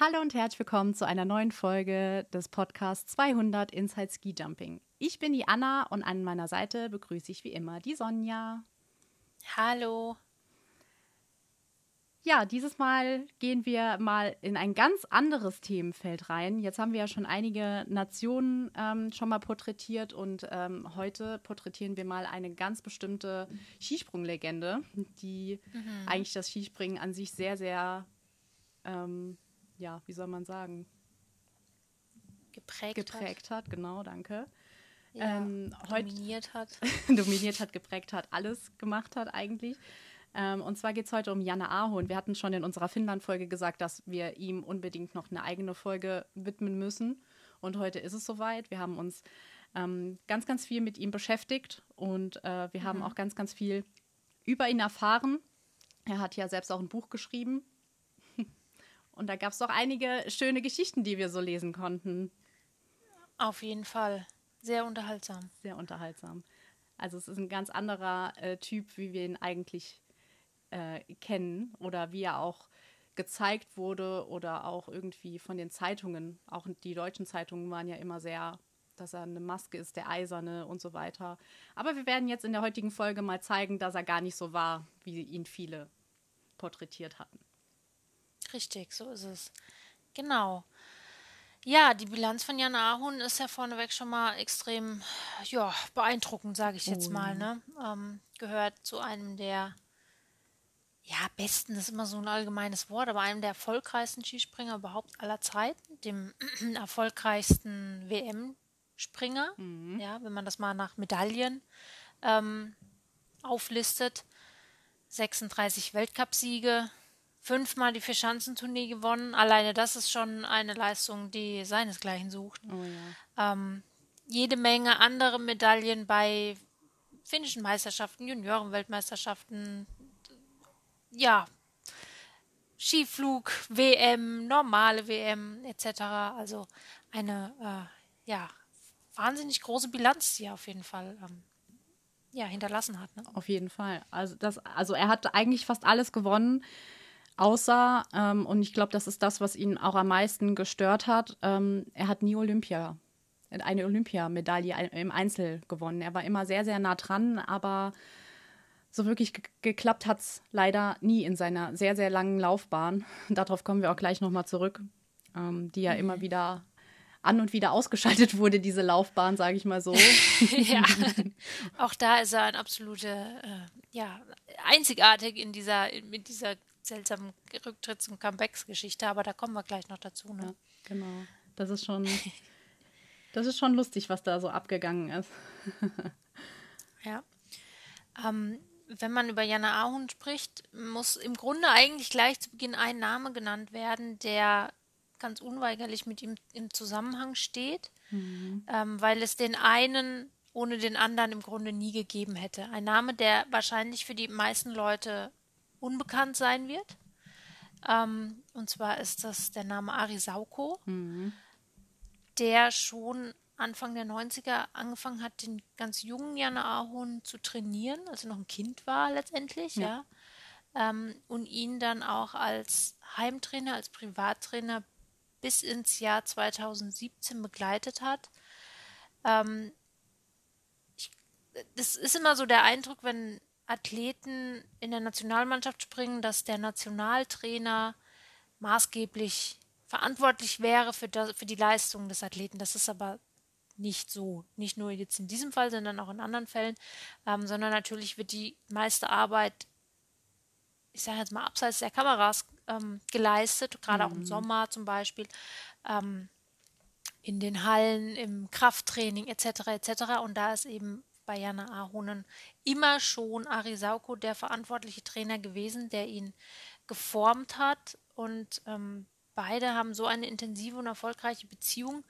Hallo und herzlich willkommen zu einer neuen Folge des Podcasts 200 Inside Ski Jumping. Ich bin die Anna und an meiner Seite begrüße ich wie immer die Sonja. Hallo. Ja, dieses Mal gehen wir mal in ein ganz anderes Themenfeld rein. Jetzt haben wir ja schon einige Nationen ähm, schon mal porträtiert und ähm, heute porträtieren wir mal eine ganz bestimmte Skisprunglegende, die mhm. eigentlich das Skispringen an sich sehr, sehr ähm, ja, wie soll man sagen? Geprägt, geprägt hat. hat. Genau, danke. Ja, ähm, dominiert hat. dominiert hat, geprägt hat, alles gemacht hat eigentlich. Ähm, und zwar geht es heute um Janne Ahorn. Wir hatten schon in unserer Finnland-Folge gesagt, dass wir ihm unbedingt noch eine eigene Folge widmen müssen. Und heute ist es soweit. Wir haben uns ähm, ganz, ganz viel mit ihm beschäftigt und äh, wir mhm. haben auch ganz, ganz viel über ihn erfahren. Er hat ja selbst auch ein Buch geschrieben, und da gab es doch einige schöne Geschichten, die wir so lesen konnten. Auf jeden Fall. Sehr unterhaltsam. Sehr unterhaltsam. Also es ist ein ganz anderer äh, Typ, wie wir ihn eigentlich äh, kennen oder wie er auch gezeigt wurde oder auch irgendwie von den Zeitungen. Auch die deutschen Zeitungen waren ja immer sehr, dass er eine Maske ist, der Eiserne und so weiter. Aber wir werden jetzt in der heutigen Folge mal zeigen, dass er gar nicht so war, wie ihn viele porträtiert hatten. Richtig, so ist es. Genau. Ja, die Bilanz von Jan Ahun ist ja vorneweg schon mal extrem ja, beeindruckend, sage ich jetzt mal. Ne? Ähm, gehört zu einem der ja, besten ist immer so ein allgemeines Wort, aber einem der erfolgreichsten Skispringer überhaupt aller Zeiten, dem erfolgreichsten WM-Springer, mhm. ja, wenn man das mal nach Medaillen ähm, auflistet. 36 Weltcupsiege, fünfmal die Vierschanzentournee gewonnen. Alleine das ist schon eine Leistung, die seinesgleichen sucht. Oh, ja. ähm, jede Menge andere Medaillen bei finnischen Meisterschaften, Juniorenweltmeisterschaften, ja, Skiflug, WM, normale WM etc. Also eine äh, ja wahnsinnig große Bilanz, die er auf jeden Fall ähm, ja hinterlassen hat. Ne? Auf jeden Fall. Also das, also er hat eigentlich fast alles gewonnen aussah. Ähm, und ich glaube, das ist das, was ihn auch am meisten gestört hat. Ähm, er hat nie Olympia, eine Olympiamedaille im Einzel gewonnen. Er war immer sehr, sehr nah dran, aber so wirklich geklappt hat es leider nie in seiner sehr, sehr langen Laufbahn. Darauf kommen wir auch gleich nochmal zurück, ähm, die ja mhm. immer wieder an und wieder ausgeschaltet wurde, diese Laufbahn, sage ich mal so. ja, auch da ist er ein absolute, äh, ja, einzigartig in dieser, mit dieser seltsamen Rücktritts- und Comebacks-Geschichte, aber da kommen wir gleich noch dazu. Ne? Ja, genau. Das ist schon, das ist schon lustig, was da so abgegangen ist. ja. Ähm, wenn man über Jana Ahun spricht, muss im Grunde eigentlich gleich zu Beginn ein Name genannt werden, der ganz unweigerlich mit ihm im Zusammenhang steht, mhm. ähm, weil es den einen ohne den anderen im Grunde nie gegeben hätte. Ein Name, der wahrscheinlich für die meisten Leute unbekannt sein wird. Ähm, und zwar ist das der Name Ari Sauko, mhm. der schon Anfang der 90er angefangen hat, den ganz jungen Jan Ahorn zu trainieren, als er noch ein Kind war letztendlich, ja. ja. Ähm, und ihn dann auch als Heimtrainer, als Privattrainer bis ins Jahr 2017 begleitet hat. Ähm, ich, das ist immer so der Eindruck, wenn Athleten in der Nationalmannschaft springen, dass der Nationaltrainer maßgeblich verantwortlich wäre für, das, für die Leistung des Athleten. Das ist aber nicht so. Nicht nur jetzt in diesem Fall, sondern auch in anderen Fällen. Ähm, sondern natürlich wird die meiste Arbeit, ich sage jetzt mal, abseits der Kameras ähm, geleistet, gerade mhm. auch im mhm. Sommer zum Beispiel. Ähm, in den Hallen, im Krafttraining etc. etc. Und da ist eben bei Jana Ahonen immer schon Arisauko der verantwortliche Trainer gewesen, der ihn geformt hat. Und ähm, beide haben so eine intensive und erfolgreiche Beziehung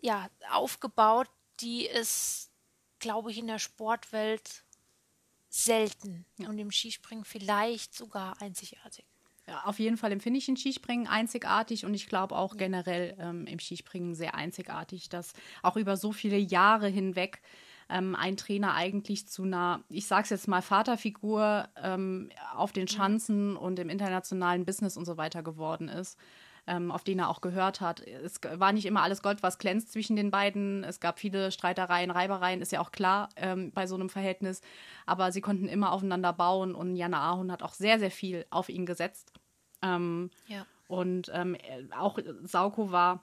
ja, aufgebaut, die es, glaube ich, in der Sportwelt selten ja. und im Skispringen vielleicht sogar einzigartig. Ja, auf jeden Fall im finnischen Skispringen einzigartig und ich glaube auch generell ähm, im Skispringen sehr einzigartig, dass auch über so viele Jahre hinweg ähm, ein Trainer eigentlich zu einer, ich sag's jetzt mal, Vaterfigur ähm, auf den Schanzen und im internationalen Business und so weiter geworden ist. Ähm, auf den er auch gehört hat. Es war nicht immer alles Gold, was glänzt zwischen den beiden. Es gab viele Streitereien, Reibereien, ist ja auch klar ähm, bei so einem Verhältnis. Aber sie konnten immer aufeinander bauen und Jana Ahun hat auch sehr, sehr viel auf ihn gesetzt. Ähm, ja. Und ähm, auch Sauko war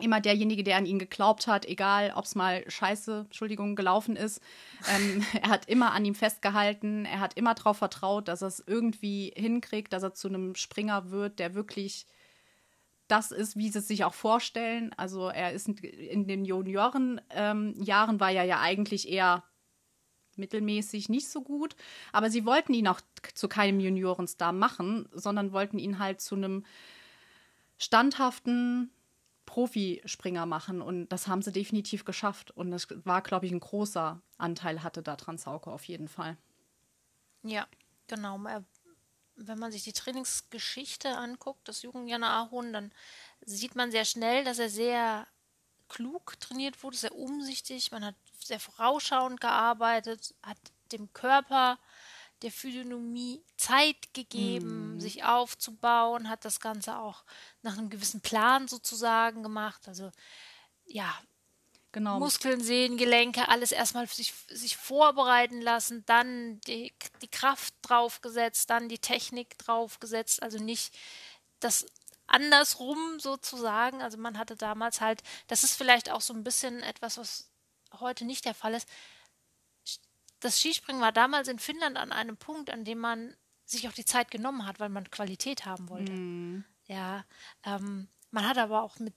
immer derjenige, der an ihn geglaubt hat, egal ob es mal scheiße, Entschuldigung, gelaufen ist. Ähm, er hat immer an ihm festgehalten, er hat immer darauf vertraut, dass er es irgendwie hinkriegt, dass er zu einem Springer wird, der wirklich das ist, wie sie es sich auch vorstellen. Also er ist in den Juniorenjahren ähm, war er ja eigentlich eher mittelmäßig nicht so gut, aber sie wollten ihn auch zu keinem Juniorenstar machen, sondern wollten ihn halt zu einem standhaften Profispringer machen und das haben sie definitiv geschafft und das war, glaube ich, ein großer Anteil hatte da Transauke auf jeden Fall. Ja, genau. Wenn man sich die Trainingsgeschichte anguckt, des jungen Jana Ahon, dann sieht man sehr schnell, dass er sehr klug trainiert wurde, sehr umsichtig. Man hat sehr vorausschauend gearbeitet, hat dem Körper der Physiognomie Zeit gegeben, mm. sich aufzubauen, hat das Ganze auch nach einem gewissen Plan sozusagen gemacht. Also ja, genau. Muskeln, Sehnen, Gelenke, alles erstmal sich, sich vorbereiten lassen, dann die, die Kraft draufgesetzt, dann die Technik draufgesetzt, also nicht das andersrum sozusagen. Also man hatte damals halt, das ist vielleicht auch so ein bisschen etwas, was heute nicht der Fall ist das Skispringen war damals in Finnland an einem Punkt, an dem man sich auch die Zeit genommen hat, weil man Qualität haben wollte. Mm. Ja, ähm, man hat aber auch mit,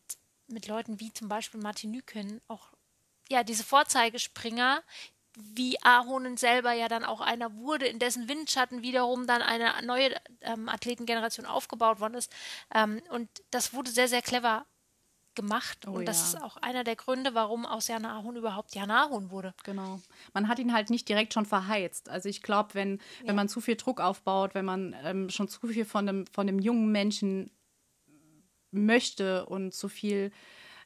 mit Leuten wie zum Beispiel Martin Nüken auch ja diese Vorzeigespringer, wie Ahonen selber ja dann auch einer wurde, in dessen Windschatten wiederum dann eine neue ähm, Athletengeneration aufgebaut worden ist. Ähm, und das wurde sehr, sehr clever gemacht. Oh, und das ja. ist auch einer der Gründe, warum aus Jana Ahun überhaupt Jana Ahun wurde. Genau. Man hat ihn halt nicht direkt schon verheizt. Also ich glaube, wenn, ja. wenn man zu viel Druck aufbaut, wenn man ähm, schon zu viel von einem, von einem jungen Menschen möchte und zu viel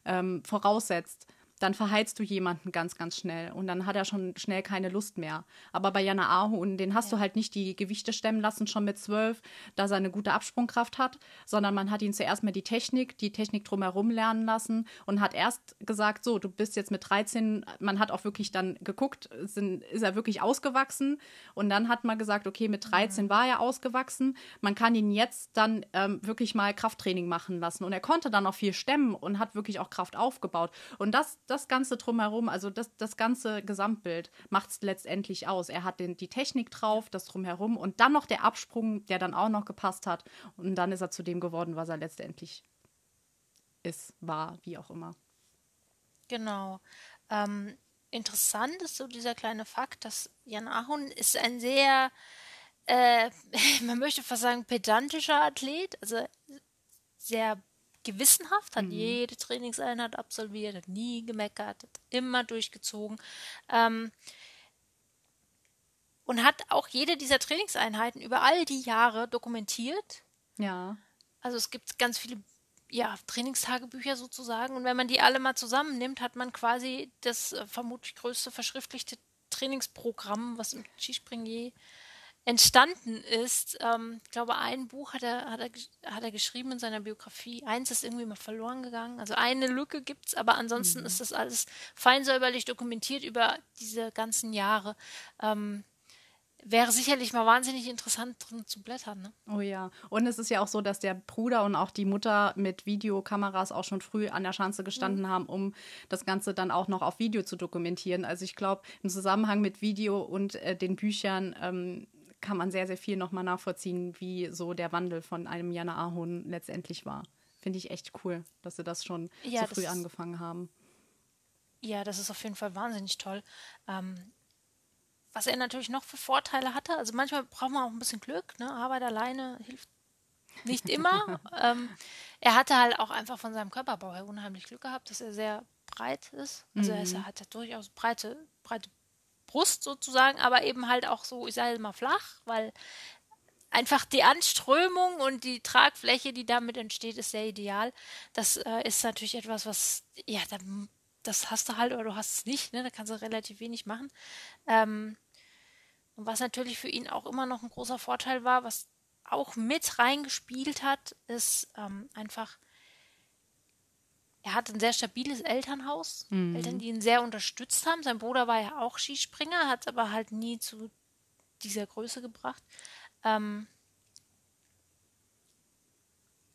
ähm, voraussetzt, dann verheizt du jemanden ganz, ganz schnell und dann hat er schon schnell keine Lust mehr. Aber bei Jana Ahun, den hast ja. du halt nicht die Gewichte stemmen lassen, schon mit zwölf, dass er eine gute Absprungkraft hat, sondern man hat ihn zuerst mal die Technik, die Technik drumherum lernen lassen und hat erst gesagt, so, du bist jetzt mit 13, man hat auch wirklich dann geguckt, sind, ist er wirklich ausgewachsen und dann hat man gesagt, okay, mit 13 mhm. war er ausgewachsen, man kann ihn jetzt dann ähm, wirklich mal Krafttraining machen lassen und er konnte dann auch viel stemmen und hat wirklich auch Kraft aufgebaut und das das Ganze drumherum, also das, das ganze Gesamtbild macht es letztendlich aus. Er hat den, die Technik drauf, das drumherum und dann noch der Absprung, der dann auch noch gepasst hat. Und dann ist er zu dem geworden, was er letztendlich ist, war, wie auch immer. Genau. Ähm, interessant ist so dieser kleine Fakt, dass Jan Ahun ist ein sehr, äh, man möchte fast sagen, pedantischer Athlet, also sehr gewissenhaft, hat mhm. jede Trainingseinheit absolviert, hat nie gemeckert, hat immer durchgezogen. Ähm, und hat auch jede dieser Trainingseinheiten über all die Jahre dokumentiert. Ja. Also es gibt ganz viele ja, Trainingstagebücher sozusagen. Und wenn man die alle mal zusammennimmt, hat man quasi das äh, vermutlich größte verschriftlichte Trainingsprogramm, was im Skispringen je entstanden ist. Ähm, ich glaube, ein Buch hat er, hat, er, hat er geschrieben in seiner Biografie. Eins ist irgendwie mal verloren gegangen. Also eine Lücke gibt es, aber ansonsten mhm. ist das alles fein säuberlich dokumentiert über diese ganzen Jahre. Ähm, wäre sicherlich mal wahnsinnig interessant drin zu blättern. Ne? Oh ja. Und es ist ja auch so, dass der Bruder und auch die Mutter mit Videokameras auch schon früh an der Schanze gestanden mhm. haben, um das Ganze dann auch noch auf Video zu dokumentieren. Also ich glaube, im Zusammenhang mit Video und äh, den Büchern ähm, kann man sehr, sehr viel nochmal nachvollziehen, wie so der Wandel von einem Jana Ahon letztendlich war. Finde ich echt cool, dass sie das schon ja, so früh das angefangen haben. Ja, das ist auf jeden Fall wahnsinnig toll. Ähm, was er natürlich noch für Vorteile hatte, also manchmal braucht man auch ein bisschen Glück, ne? Arbeit alleine hilft nicht immer. ähm, er hatte halt auch einfach von seinem Körperbau her unheimlich Glück gehabt, dass er sehr breit ist. Also mhm. er hat durchaus breite, breite Brust sozusagen, aber eben halt auch so, ich sage mal flach, weil einfach die Anströmung und die Tragfläche, die damit entsteht, ist sehr ideal. Das äh, ist natürlich etwas, was, ja, da, das hast du halt oder du hast es nicht, ne? da kannst du relativ wenig machen. Ähm, und was natürlich für ihn auch immer noch ein großer Vorteil war, was auch mit reingespielt hat, ist ähm, einfach, er hat ein sehr stabiles Elternhaus, mhm. Eltern, die ihn sehr unterstützt haben. Sein Bruder war ja auch Skispringer, hat es aber halt nie zu dieser Größe gebracht. Ähm,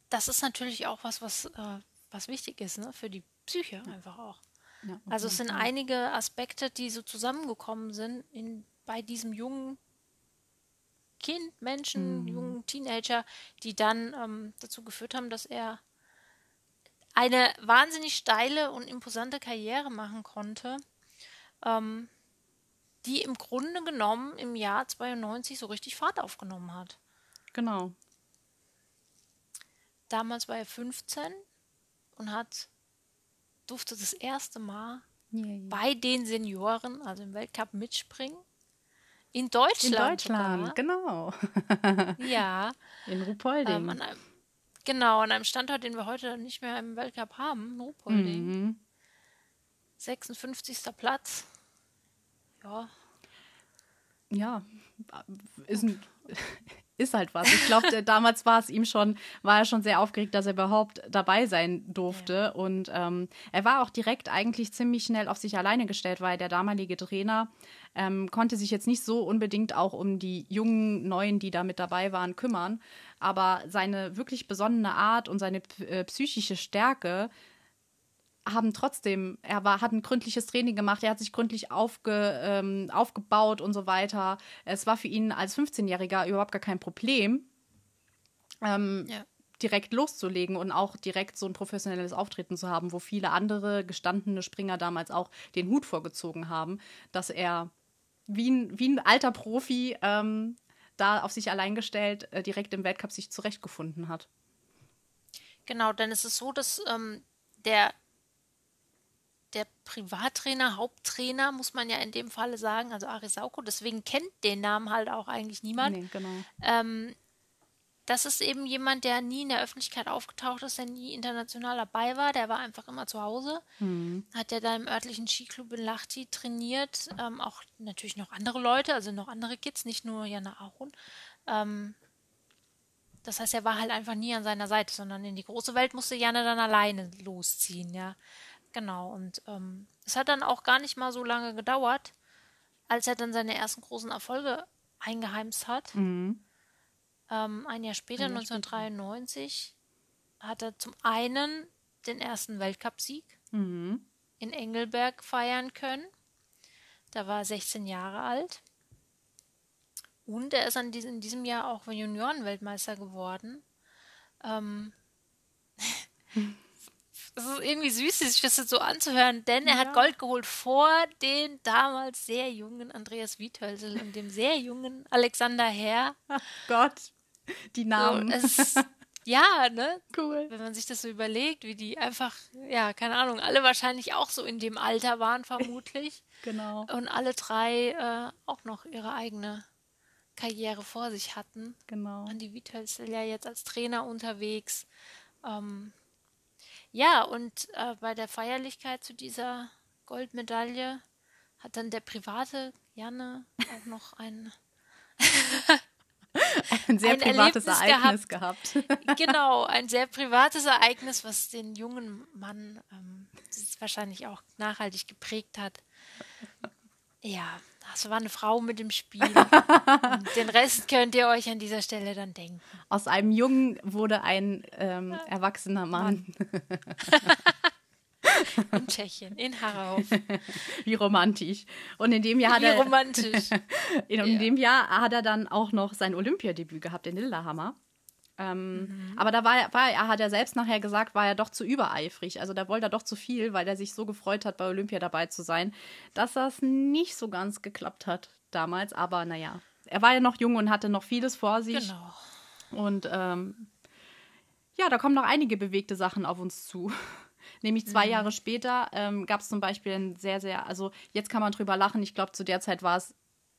das ist natürlich auch was, was, äh, was wichtig ist, ne? für die Psyche einfach auch. Ja, also es sind einige Aspekte, die so zusammengekommen sind in, bei diesem jungen Kind, Menschen, mhm. jungen Teenager, die dann ähm, dazu geführt haben, dass er eine wahnsinnig steile und imposante Karriere machen konnte, ähm, die im Grunde genommen im Jahr 92 so richtig Fahrt aufgenommen hat. Genau. Damals war er 15 und hat durfte das erste Mal yeah, bei den Senioren, also im Weltcup, mitspringen. In Deutschland. In Deutschland, sogar. genau. ja. In Ruhpolding. Ähm, an einem, genau, an einem Standort, den wir heute nicht mehr im Weltcup haben, Ruhpolding. Mhm. 56. Platz. Ja. Ja, ist ein ist halt was. Ich glaube, damals war es ihm schon, war er schon sehr aufgeregt, dass er überhaupt dabei sein durfte. Ja. Und ähm, er war auch direkt eigentlich ziemlich schnell auf sich alleine gestellt, weil der damalige Trainer ähm, konnte sich jetzt nicht so unbedingt auch um die jungen Neuen, die da mit dabei waren, kümmern. Aber seine wirklich besonnene Art und seine äh, psychische Stärke haben trotzdem, er war, hat ein gründliches Training gemacht, er hat sich gründlich aufge, ähm, aufgebaut und so weiter. Es war für ihn als 15-Jähriger überhaupt gar kein Problem, ähm, ja. direkt loszulegen und auch direkt so ein professionelles Auftreten zu haben, wo viele andere gestandene Springer damals auch den Hut vorgezogen haben, dass er wie ein, wie ein alter Profi ähm, da auf sich allein gestellt äh, direkt im Weltcup sich zurechtgefunden hat. Genau, denn es ist so, dass ähm, der der Privattrainer, Haupttrainer, muss man ja in dem Falle sagen, also Arisauko, deswegen kennt den Namen halt auch eigentlich niemand. Nee, genau. Ähm, das ist eben jemand, der nie in der Öffentlichkeit aufgetaucht ist, der nie international dabei war, der war einfach immer zu Hause. Mhm. Hat ja da im örtlichen Skiclub in Lahti trainiert, ähm, auch natürlich noch andere Leute, also noch andere Kids, nicht nur Jana Ahun. Ähm, das heißt, er war halt einfach nie an seiner Seite, sondern in die große Welt musste Jana dann alleine losziehen, ja. Genau, und ähm, es hat dann auch gar nicht mal so lange gedauert, als er dann seine ersten großen Erfolge eingeheimst hat. Mhm. Ähm, ein Jahr später, ein Jahr 1993, später. hat er zum einen den ersten Weltcupsieg mhm. in Engelberg feiern können. Da war er 16 Jahre alt. Und er ist in diesem Jahr auch Juniorenweltmeister geworden. Ähm, es ist irgendwie süß, sich das so anzuhören, denn er ja. hat Gold geholt vor den damals sehr jungen Andreas Wiethölsel und dem sehr jungen Alexander Herr. Ach Gott, die Namen. So, es, ja, ne? Cool. Wenn man sich das so überlegt, wie die einfach, ja, keine Ahnung, alle wahrscheinlich auch so in dem Alter waren, vermutlich. genau. Und alle drei äh, auch noch ihre eigene Karriere vor sich hatten. Genau. Andi Wiethölsel ja jetzt als Trainer unterwegs. Ähm, ja, und äh, bei der Feierlichkeit zu dieser Goldmedaille hat dann der private Janne auch noch ein ein sehr ein privates Ereignis gehabt. gehabt. genau, ein sehr privates Ereignis, was den jungen Mann ähm, wahrscheinlich auch nachhaltig geprägt hat. Ja, das war eine Frau mit dem Spiel. den Rest könnt ihr euch an dieser Stelle dann denken. Aus einem Jungen wurde ein ähm, erwachsener Mann. in Tschechien, in Harauf. Wie romantisch. Und in dem Jahr hat er. Wie romantisch. in, in ja. dem Jahr hat er dann auch noch sein Olympiadebüt gehabt in Lillehammer. Ähm, mhm. Aber da war, war er, hat er selbst nachher gesagt, war er doch zu übereifrig. Also da wollte er doch zu viel, weil er sich so gefreut hat, bei Olympia dabei zu sein, dass das nicht so ganz geklappt hat damals. Aber naja, er war ja noch jung und hatte noch vieles vor sich. Genau. Und ähm, ja, da kommen noch einige bewegte Sachen auf uns zu. Nämlich zwei mhm. Jahre später ähm, gab es zum Beispiel ein sehr, sehr, also jetzt kann man drüber lachen. Ich glaube, zu der Zeit war es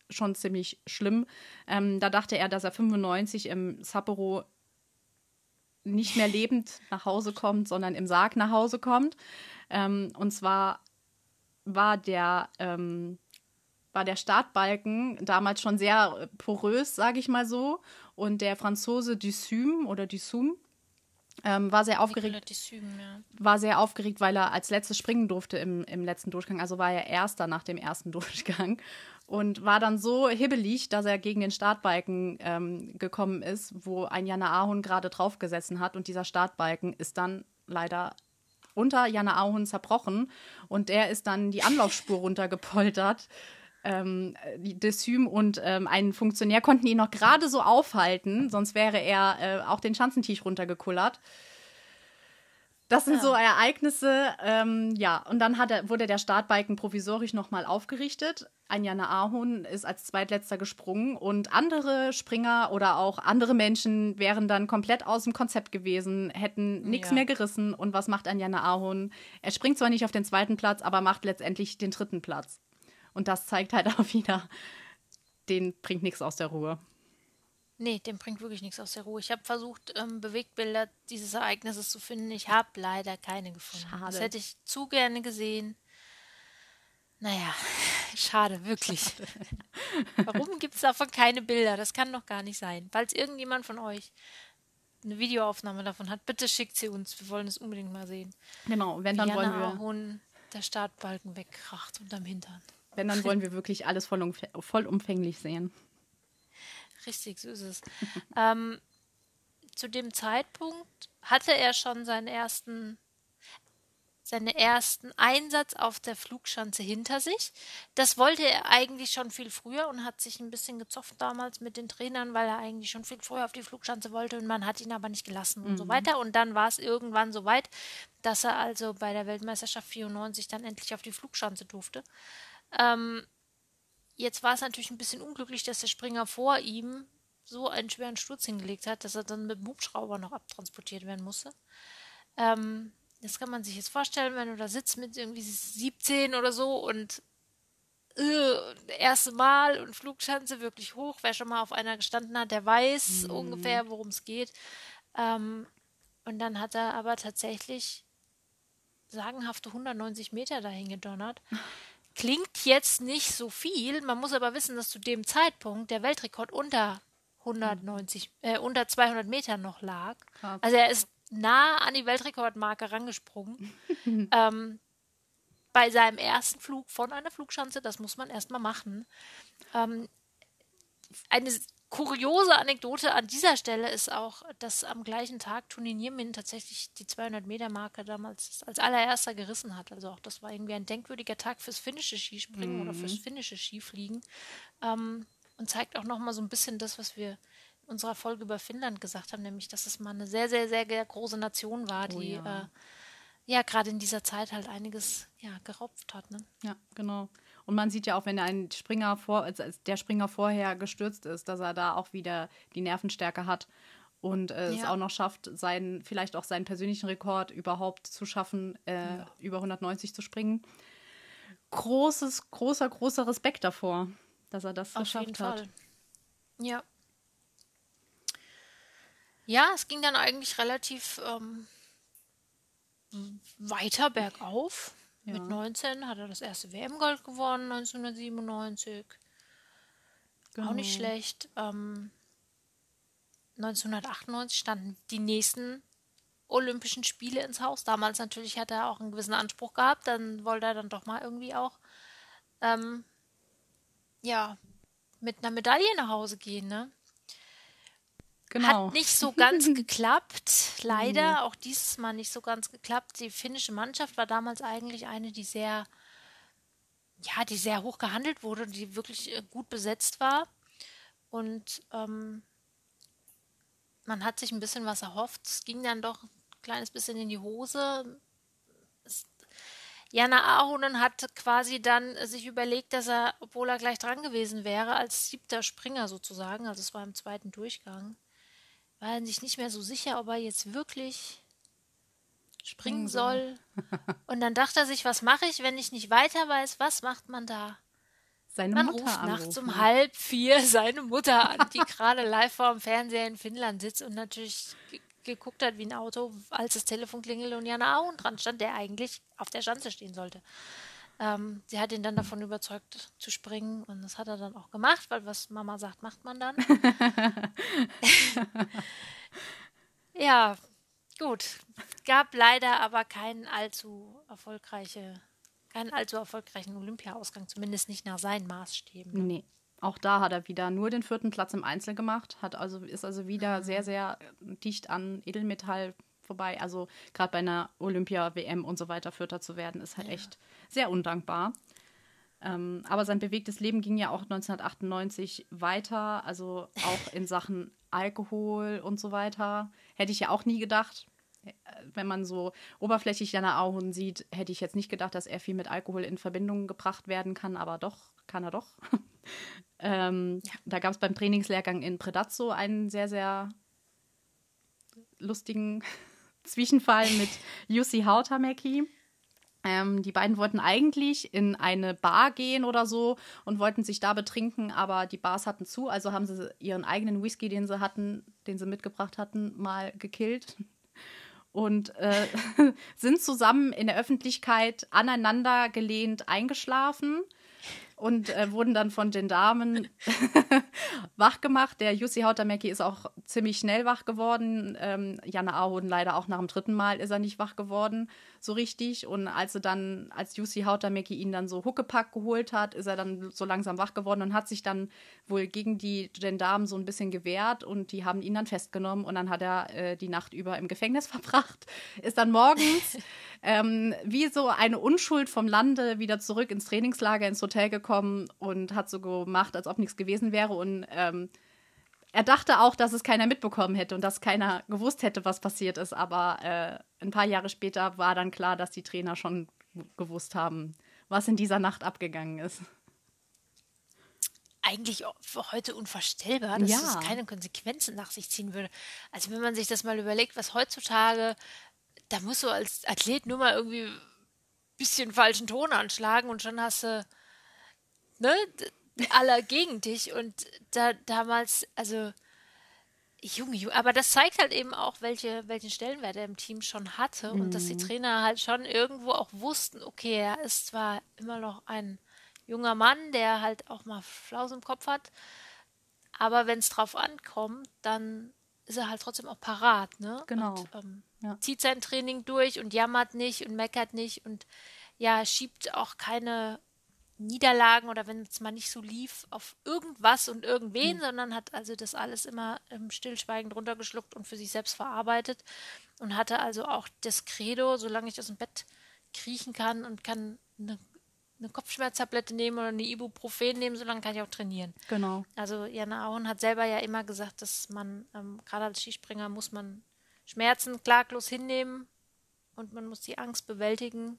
schon ziemlich schlimm. Ähm, da dachte er, dass er 95 im Sapporo nicht mehr lebend nach Hause kommt, sondern im Sarg nach Hause kommt. Ähm, und zwar war der, ähm, war der Startbalken damals schon sehr porös, sage ich mal so. Und der Franzose Dussum oder Dussum ähm, war sehr aufgeregt. Dussum, ja. War sehr aufgeregt, weil er als letztes springen durfte im, im letzten Durchgang. Also war er erster nach dem ersten Durchgang. Und war dann so hibbelig, dass er gegen den Startbalken ähm, gekommen ist, wo ein Jana Ahun gerade draufgesessen hat. Und dieser Startbalken ist dann leider unter Jana Ahun zerbrochen. Und der ist dann die Anlaufspur runtergepoltert ähm, Desüm und ähm, ein Funktionär konnten ihn noch gerade so aufhalten, sonst wäre er äh, auch den Schanzentisch runtergekullert. Das sind ja. so Ereignisse, ähm, ja. Und dann hat er, wurde der Startbalken provisorisch nochmal aufgerichtet. Anjana Ahun ist als Zweitletzter gesprungen und andere Springer oder auch andere Menschen wären dann komplett aus dem Konzept gewesen, hätten nichts ja. mehr gerissen. Und was macht Anjana Ahun? Er springt zwar nicht auf den zweiten Platz, aber macht letztendlich den dritten Platz. Und das zeigt halt auch wieder, den bringt nichts aus der Ruhe. Nee, dem bringt wirklich nichts aus der Ruhe. Ich habe versucht, ähm, Bewegtbilder dieses Ereignisses zu finden. Ich habe leider keine gefunden. Schade. Das hätte ich zu gerne gesehen. Naja, schade, wirklich. Schade. Warum gibt es davon keine Bilder? Das kann doch gar nicht sein. Falls irgendjemand von euch eine Videoaufnahme davon hat, bitte schickt sie uns. Wir wollen es unbedingt mal sehen. Genau, wenn dann Wie wollen wir. Ahun der Startbalken wegkracht unterm Hintern. Wenn, dann wollen wir wirklich alles vollumf vollumfänglich sehen. Richtig, so ist es. ähm, zu dem Zeitpunkt hatte er schon seinen ersten, seinen ersten Einsatz auf der Flugschanze hinter sich. Das wollte er eigentlich schon viel früher und hat sich ein bisschen gezofft damals mit den Trainern, weil er eigentlich schon viel früher auf die Flugschanze wollte und man hat ihn aber nicht gelassen mhm. und so mhm. weiter. Und dann war es irgendwann so weit, dass er also bei der Weltmeisterschaft 94 dann endlich auf die Flugschanze durfte. Ähm, jetzt war es natürlich ein bisschen unglücklich, dass der Springer vor ihm so einen schweren Sturz hingelegt hat, dass er dann mit dem Hubschrauber noch abtransportiert werden musste. Ähm, das kann man sich jetzt vorstellen, wenn du da sitzt mit irgendwie 17 oder so und äh, erste Mal und Flugschanze wirklich hoch. Wer schon mal auf einer gestanden hat, der weiß mhm. ungefähr, worum es geht. Ähm, und dann hat er aber tatsächlich sagenhafte 190 Meter dahin gedonnert. Klingt jetzt nicht so viel, man muss aber wissen, dass zu dem Zeitpunkt der Weltrekord unter 190, äh, unter 200 Metern noch lag. Krass. Also er ist nah an die Weltrekordmarke rangesprungen. ähm, bei seinem ersten Flug von einer Flugschanze, das muss man erstmal machen. Ähm, eine kuriose Anekdote an dieser Stelle ist auch, dass am gleichen Tag Toni Niermin tatsächlich die 200-Meter-Marke damals als allererster gerissen hat. Also auch das war irgendwie ein denkwürdiger Tag fürs finnische Skispringen mhm. oder fürs finnische Skifliegen. Ähm, und zeigt auch nochmal so ein bisschen das, was wir in unserer Folge über Finnland gesagt haben, nämlich, dass es mal eine sehr, sehr, sehr, sehr große Nation war, oh, die ja, äh, ja gerade in dieser Zeit halt einiges ja, geraubt hat. Ne? Ja, genau. Und man sieht ja auch, wenn ein Springer vor, als der Springer vorher gestürzt ist, dass er da auch wieder die Nervenstärke hat und äh, ja. es auch noch schafft, seinen, vielleicht auch seinen persönlichen Rekord überhaupt zu schaffen, äh, ja. über 190 zu springen. Großes, großer, großer Respekt davor, dass er das Auf geschafft hat. Fall. Ja. Ja, es ging dann eigentlich relativ ähm, weiter bergauf. Ja. Mit 19 hat er das erste WM-Gold gewonnen, 1997. Genau. Auch nicht schlecht. Ähm, 1998 standen die nächsten Olympischen Spiele ins Haus. Damals natürlich hat er auch einen gewissen Anspruch gehabt. Dann wollte er dann doch mal irgendwie auch ähm, ja mit einer Medaille nach Hause gehen. Ne? Genau. Hat nicht so ganz geklappt, leider. Mhm. Auch dieses Mal nicht so ganz geklappt. Die finnische Mannschaft war damals eigentlich eine, die sehr, ja, die sehr hoch gehandelt wurde, die wirklich äh, gut besetzt war. Und ähm, man hat sich ein bisschen was erhofft. Es ging dann doch ein kleines bisschen in die Hose. Es, Jana Ahonen hat quasi dann sich überlegt, dass er, obwohl er gleich dran gewesen wäre, als siebter Springer sozusagen, also es war im zweiten Durchgang, war er sich nicht mehr so sicher, ob er jetzt wirklich springen soll. Und dann dachte er sich, was mache ich, wenn ich nicht weiter weiß? Was macht man da? Seine man Mutter ruft anrufen. nachts um halb vier seine Mutter an, die gerade live vor dem Fernseher in Finnland sitzt und natürlich geguckt hat wie ein Auto, als das Telefon klingelt und Jana Auen dran stand, der eigentlich auf der Schanze stehen sollte. Ähm, sie hat ihn dann davon überzeugt zu springen und das hat er dann auch gemacht, weil was Mama sagt, macht man dann. ja, gut. Gab leider aber keinen allzu erfolgreiche, keinen allzu erfolgreichen Olympiaausgang, zumindest nicht nach seinen Maßstäben. Nee. Auch da hat er wieder nur den vierten Platz im Einzel gemacht, hat also, ist also wieder mhm. sehr, sehr dicht an Edelmetall vorbei. Also gerade bei einer Olympia-WM und so weiter Vierter zu werden, ist halt ja. echt sehr undankbar. Ähm, aber sein bewegtes Leben ging ja auch 1998 weiter, also auch in Sachen Alkohol und so weiter. Hätte ich ja auch nie gedacht. Äh, wenn man so oberflächlich Jana Auhun sieht, hätte ich jetzt nicht gedacht, dass er viel mit Alkohol in Verbindung gebracht werden kann, aber doch, kann er doch. Ähm, ja. Da gab es beim Trainingslehrgang in Predazzo einen sehr, sehr lustigen Zwischenfall mit Jussi Hautamäki. Ähm, die beiden wollten eigentlich in eine Bar gehen oder so und wollten sich da betrinken, aber die Bars hatten zu, also haben sie ihren eigenen Whisky, den sie hatten, den sie mitgebracht hatten, mal gekillt und äh, sind zusammen in der Öffentlichkeit aneinander gelehnt eingeschlafen und äh, wurden dann von den Damen wach gemacht. Der Jussi Hautamäki ist auch ziemlich schnell wach geworden. Ähm, Janne Ahoden leider auch nach dem dritten Mal ist er nicht wach geworden, so richtig. Und als er dann, als Jussi Hautamäki ihn dann so Huckepack geholt hat, ist er dann so langsam wach geworden und hat sich dann wohl gegen die Gendarmen so ein bisschen gewehrt und die haben ihn dann festgenommen und dann hat er äh, die Nacht über im Gefängnis verbracht. Ist dann morgens ähm, wie so eine Unschuld vom Lande wieder zurück ins Trainingslager, ins Hotel gekommen und hat so gemacht, als ob nichts gewesen wäre. Und ähm, er dachte auch, dass es keiner mitbekommen hätte und dass keiner gewusst hätte, was passiert ist. Aber äh, ein paar Jahre später war dann klar, dass die Trainer schon gewusst haben, was in dieser Nacht abgegangen ist eigentlich für heute unvorstellbar, dass ja. es keine Konsequenzen nach sich ziehen würde. Also wenn man sich das mal überlegt, was heutzutage da musst du als Athlet nur mal irgendwie ein bisschen falschen Ton anschlagen und schon hast du ne, alle gegen dich. Und da damals, also Junge, Junge, aber das zeigt halt eben auch, welche, welchen Stellenwert er im Team schon hatte mhm. und dass die mhm. Trainer halt schon irgendwo auch wussten, okay, er ist zwar immer noch ein junger Mann, der halt auch mal Flaus im Kopf hat, aber wenn es drauf ankommt, dann ist er halt trotzdem auch parat, ne? Genau. Und, ähm, ja. zieht sein Training durch und jammert nicht und meckert nicht und ja, schiebt auch keine Niederlagen oder wenn es mal nicht so lief, auf irgendwas und irgendwen, mhm. sondern hat also das alles immer im Stillschweigen drunter geschluckt und für sich selbst verarbeitet und hatte also auch das Credo, solange ich aus dem Bett kriechen kann und kann eine eine Kopfschmerztablette nehmen oder eine Ibuprofen nehmen, solange kann ich auch trainieren. Genau. Also Jana Auen hat selber ja immer gesagt, dass man, ähm, gerade als Skispringer, muss man Schmerzen klaglos hinnehmen und man muss die Angst bewältigen,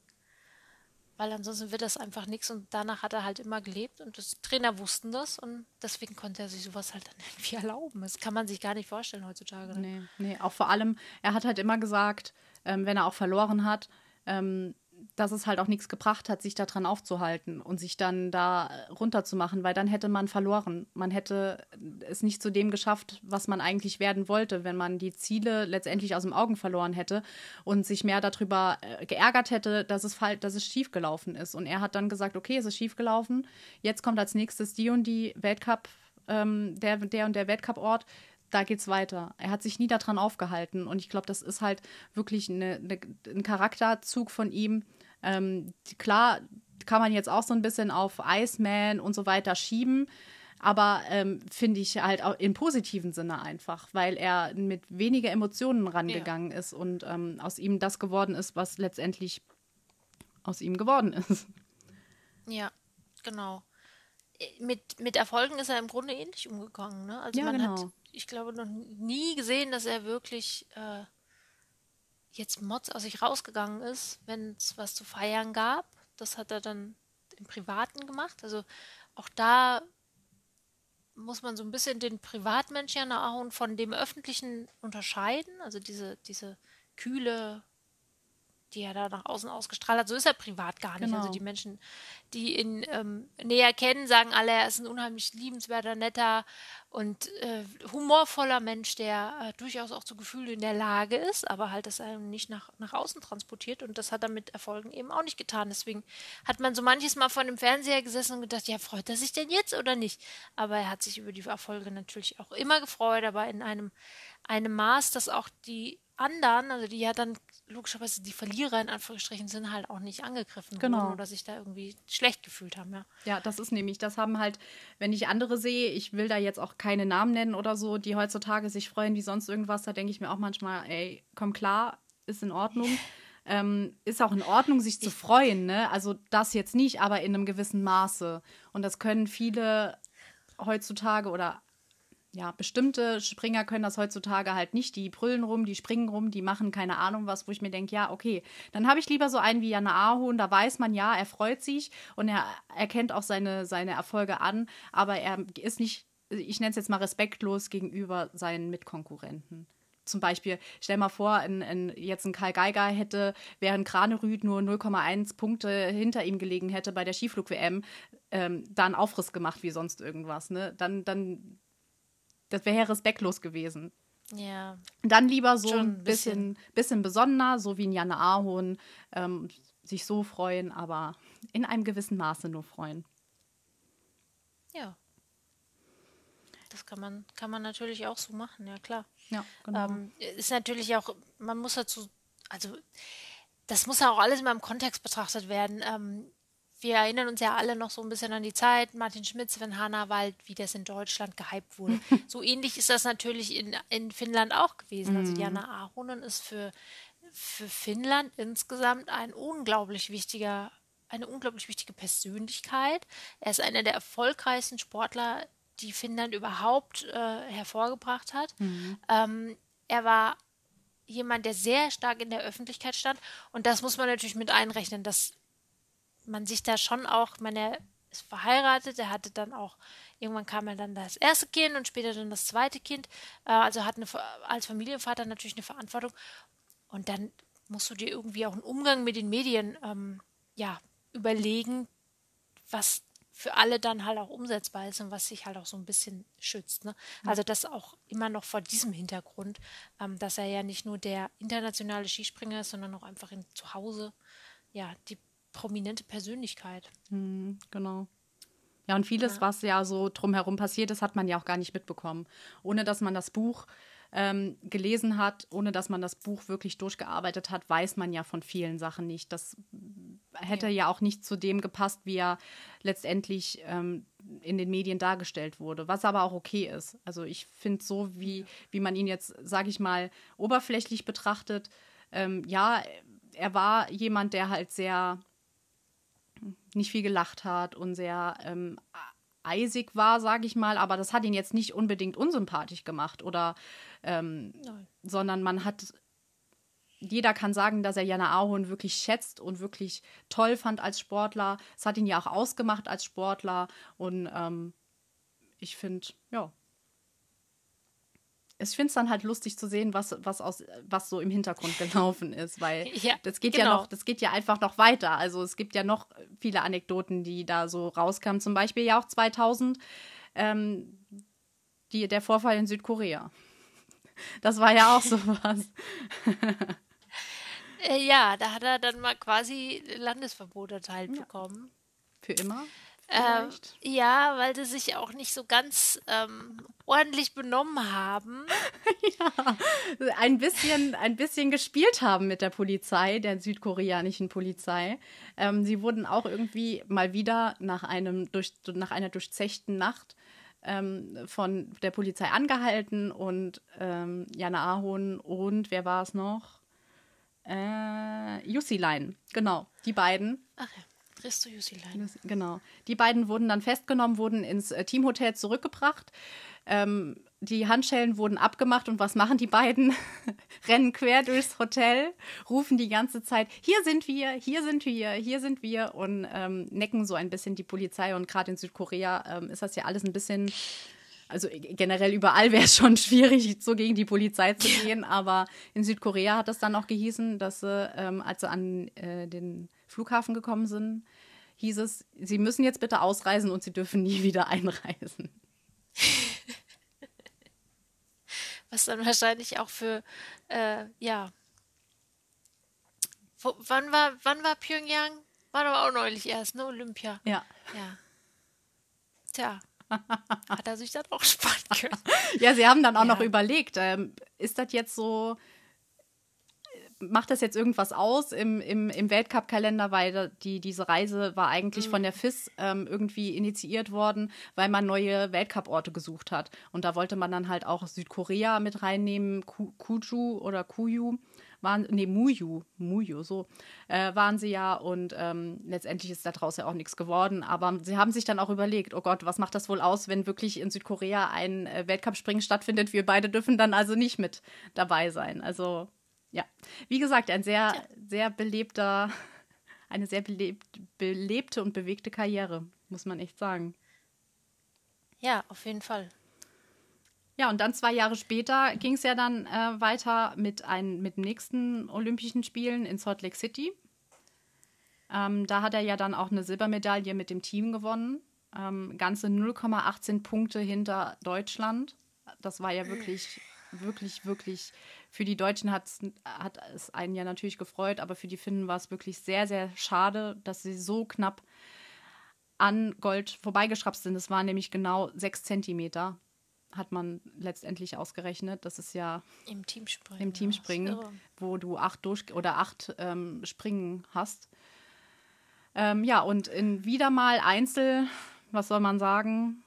weil ansonsten wird das einfach nichts und danach hat er halt immer gelebt und das Trainer wussten das und deswegen konnte er sich sowas halt dann irgendwie erlauben. Das kann man sich gar nicht vorstellen heutzutage. Ne? Nee, nee, auch vor allem, er hat halt immer gesagt, ähm, wenn er auch verloren hat, ähm, dass es halt auch nichts gebracht hat, sich daran aufzuhalten und sich dann da runterzumachen, weil dann hätte man verloren. Man hätte es nicht zu dem geschafft, was man eigentlich werden wollte, wenn man die Ziele letztendlich aus dem Augen verloren hätte und sich mehr darüber äh, geärgert hätte, dass es, dass es schiefgelaufen ist. Und er hat dann gesagt, okay, es ist schiefgelaufen, jetzt kommt als nächstes die und die Weltcup, ähm, der, der und der Weltcup-Ort da geht's weiter. Er hat sich nie daran aufgehalten. Und ich glaube, das ist halt wirklich eine, eine, ein Charakterzug von ihm. Ähm, klar kann man jetzt auch so ein bisschen auf Iceman und so weiter schieben. Aber ähm, finde ich halt auch im positiven Sinne einfach, weil er mit weniger Emotionen rangegangen ja. ist und ähm, aus ihm das geworden ist, was letztendlich aus ihm geworden ist. Ja, genau. Mit, mit Erfolgen ist er im Grunde ähnlich umgegangen. Ne? Also ja, man genau. hat ich glaube, noch nie gesehen, dass er wirklich äh, jetzt Mods aus sich rausgegangen ist, wenn es was zu feiern gab. Das hat er dann im Privaten gemacht. Also auch da muss man so ein bisschen den Privatmensch ja von dem Öffentlichen unterscheiden. Also diese, diese kühle, die er da nach außen ausgestrahlt hat. So ist er privat gar nicht. Also genau. Also die Menschen, die ihn ähm, näher kennen, sagen alle, er ist ein unheimlich liebenswerter, netter und äh, humorvoller Mensch, der äh, durchaus auch zu Gefühlen in der Lage ist, aber halt das er nicht nach, nach außen transportiert und das hat er mit Erfolgen eben auch nicht getan. Deswegen hat man so manches Mal vor dem Fernseher gesessen und gedacht, ja, freut er sich denn jetzt oder nicht? Aber er hat sich über die Erfolge natürlich auch immer gefreut, aber in einem, einem Maß, dass auch die anderen, also die ja dann logischerweise die Verlierer in Anführungsstrichen sind, halt auch nicht angegriffen genau. wurden oder sich da irgendwie schlecht gefühlt haben. Ja. ja, das ist nämlich, das haben halt, wenn ich andere sehe, ich will da jetzt auch keine Namen nennen oder so, die heutzutage sich freuen wie sonst irgendwas, da denke ich mir auch manchmal, ey, komm klar, ist in Ordnung. Ähm, ist auch in Ordnung, sich zu freuen, ne? Also das jetzt nicht, aber in einem gewissen Maße. Und das können viele heutzutage oder ja, bestimmte Springer können das heutzutage halt nicht. Die brüllen rum, die springen rum, die machen keine Ahnung was, wo ich mir denke, ja, okay, dann habe ich lieber so einen wie Janne Ahorn, da weiß man, ja, er freut sich und er erkennt auch seine, seine Erfolge an, aber er ist nicht, ich nenne es jetzt mal respektlos gegenüber seinen Mitkonkurrenten. Zum Beispiel, stell mal vor, in, in jetzt ein Karl Geiger hätte, während Kranerüth nur 0,1 Punkte hinter ihm gelegen hätte bei der Skiflug-WM, ähm, da einen Aufriss gemacht wie sonst irgendwas. Ne? Dann, dann das wäre respektlos gewesen. Ja. Dann lieber so ein bisschen, bisschen, bisschen besonnener, so wie ein Janne Ahorn, ähm, sich so freuen, aber in einem gewissen Maße nur freuen. Ja. Das kann man, kann man natürlich auch so machen, ja klar. Ja, genau. Ähm, ist natürlich auch, man muss dazu, also das muss ja auch alles in meinem Kontext betrachtet werden. Ähm, wir erinnern uns ja alle noch so ein bisschen an die Zeit, Martin Schmidt, Sven Hannawald, wie das in Deutschland gehypt wurde. so ähnlich ist das natürlich in, in Finnland auch gewesen. Also mhm. Jana Ahonen ist für, für Finnland insgesamt ein unglaublich wichtiger, eine unglaublich wichtige Persönlichkeit. Er ist einer der erfolgreichsten Sportler, die Finnland überhaupt äh, hervorgebracht hat. Mhm. Ähm, er war jemand, der sehr stark in der Öffentlichkeit stand. Und das muss man natürlich mit einrechnen, dass man sich da schon auch, meine ist verheiratet, er hatte dann auch, irgendwann kam er dann das erste Kind und später dann das zweite Kind. Äh, also hat eine, als Familienvater natürlich eine Verantwortung. Und dann musst du dir irgendwie auch einen Umgang mit den Medien ähm, ja, überlegen, was für alle dann halt auch umsetzbar ist und was sich halt auch so ein bisschen schützt. Ne? Also das auch immer noch vor diesem Hintergrund, ähm, dass er ja nicht nur der internationale Skispringer ist, sondern auch einfach in, zu Hause ja die prominente Persönlichkeit. Mhm, genau. Ja, und vieles, ja. was ja so drumherum passiert ist, hat man ja auch gar nicht mitbekommen. Ohne dass man das Buch ähm, gelesen hat, ohne dass man das Buch wirklich durchgearbeitet hat, weiß man ja von vielen Sachen nicht. Das hätte ja, ja auch nicht zu dem gepasst, wie er letztendlich ähm, in den Medien dargestellt wurde, was aber auch okay ist. Also ich finde so, wie, wie man ihn jetzt, sage ich mal, oberflächlich betrachtet, ähm, ja, er war jemand, der halt sehr nicht viel gelacht hat und sehr ähm, eisig war, sage ich mal, aber das hat ihn jetzt nicht unbedingt unsympathisch gemacht oder ähm, sondern man hat jeder kann sagen, dass er Jana Ahorn wirklich schätzt und wirklich toll fand als Sportler. Es hat ihn ja auch ausgemacht als Sportler und ähm, ich finde, ja, ich finde es dann halt lustig zu sehen, was, was, aus, was so im Hintergrund gelaufen ist, weil ja, das geht genau. ja noch, das geht ja einfach noch weiter. Also es gibt ja noch viele Anekdoten, die da so rauskamen. Zum Beispiel ja auch 2000 ähm, die, der Vorfall in Südkorea. Das war ja auch sowas. Äh, ja, da hat er dann mal quasi Landesverbot erteilt ja. bekommen. Für immer? Ähm, ja, weil sie sich auch nicht so ganz ähm, ordentlich benommen haben. ja, ein bisschen, ein bisschen gespielt haben mit der Polizei, der südkoreanischen Polizei. Ähm, sie wurden auch irgendwie mal wieder nach, einem durch, nach einer durchzechten Nacht ähm, von der Polizei angehalten und ähm, Jana Ahon und wer war es noch? Äh, Jussilein, genau, die beiden. Ach ja. Christo Jusilein. Genau. Die beiden wurden dann festgenommen, wurden ins äh, Teamhotel zurückgebracht. Ähm, die Handschellen wurden abgemacht und was machen die beiden? Rennen quer durchs Hotel, rufen die ganze Zeit, hier sind wir, hier sind wir, hier sind wir und ähm, necken so ein bisschen die Polizei. Und gerade in Südkorea ähm, ist das ja alles ein bisschen also generell überall wäre es schon schwierig, so gegen die Polizei zu gehen, aber in Südkorea hat es dann auch gehießen, dass sie, ähm, als sie an äh, den Flughafen gekommen sind, hieß es, sie müssen jetzt bitte ausreisen und sie dürfen nie wieder einreisen. Was dann wahrscheinlich auch für, äh, ja. Wo, wann, war, wann war Pyongyang? War aber auch neulich erst, ne? Olympia. Ja. Ja. Tja. Hat er sich dann auch sparen können. ja, sie haben dann auch ja. noch überlegt, ähm, ist das jetzt so, macht das jetzt irgendwas aus im, im, im Weltcup-Kalender, weil die, diese Reise war eigentlich mhm. von der FIS ähm, irgendwie initiiert worden, weil man neue Weltcup-Orte gesucht hat. Und da wollte man dann halt auch Südkorea mit reinnehmen, Kuju oder Kuyu waren, nee, Muyu, Muyu, so äh, waren sie ja und ähm, letztendlich ist daraus ja auch nichts geworden. Aber sie haben sich dann auch überlegt, oh Gott, was macht das wohl aus, wenn wirklich in Südkorea ein äh, Weltcup-Springen stattfindet? Wir beide dürfen dann also nicht mit dabei sein. Also ja, wie gesagt, ein sehr, ja. sehr belebter, eine sehr belebt, belebte und bewegte Karriere, muss man echt sagen. Ja, auf jeden Fall. Ja, und dann zwei Jahre später ging es ja dann äh, weiter mit, ein, mit dem nächsten Olympischen Spielen in Salt Lake City. Ähm, da hat er ja dann auch eine Silbermedaille mit dem Team gewonnen. Ähm, ganze 0,18 Punkte hinter Deutschland. Das war ja wirklich wirklich, wirklich, für die Deutschen hat es einen ja natürlich gefreut, aber für die Finnen war es wirklich sehr, sehr schade, dass sie so knapp an Gold vorbeigeschraubt sind. Es waren nämlich genau sechs Zentimeter, hat man letztendlich ausgerechnet. Das ist ja im Teamspringen, im Teamspringen wo du acht durch oder acht ähm, Springen hast. Ähm, ja, und in wieder mal Einzel, was soll man sagen,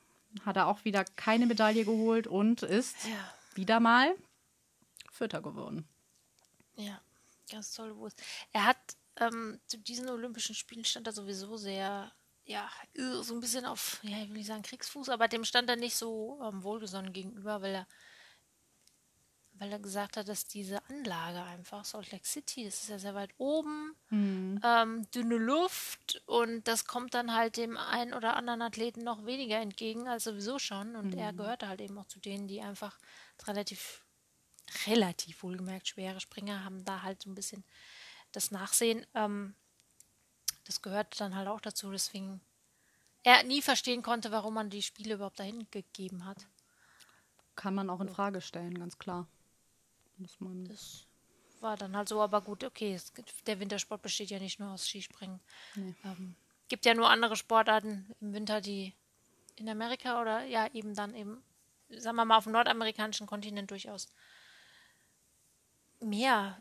hat er auch wieder keine Medaille geholt und ist ja wieder mal Vierter geworden. Ja, ganz toll. Er hat ähm, zu diesen Olympischen Spielen stand er sowieso sehr, ja, so ein bisschen auf, ja, ich will nicht sagen Kriegsfuß, aber dem stand er nicht so ähm, wohlgesonnen gegenüber, weil er weil er gesagt hat, dass diese Anlage einfach, Salt Lake City, das ist ja sehr weit oben, mhm. ähm, dünne Luft und das kommt dann halt dem einen oder anderen Athleten noch weniger entgegen als sowieso schon. Und mhm. er gehörte halt eben auch zu denen, die einfach relativ, relativ wohlgemerkt schwere Springer haben da halt so ein bisschen das Nachsehen. Ähm, das gehört dann halt auch dazu, deswegen er nie verstehen konnte, warum man die Spiele überhaupt dahin gegeben hat. Kann man auch in Frage stellen, ganz klar. Muss man. Das war dann halt so, aber gut, okay, es, der Wintersport besteht ja nicht nur aus Skispringen. Nee. Ähm, gibt ja nur andere Sportarten im Winter, die in Amerika oder ja eben dann eben, sagen wir mal, auf dem nordamerikanischen Kontinent durchaus mehr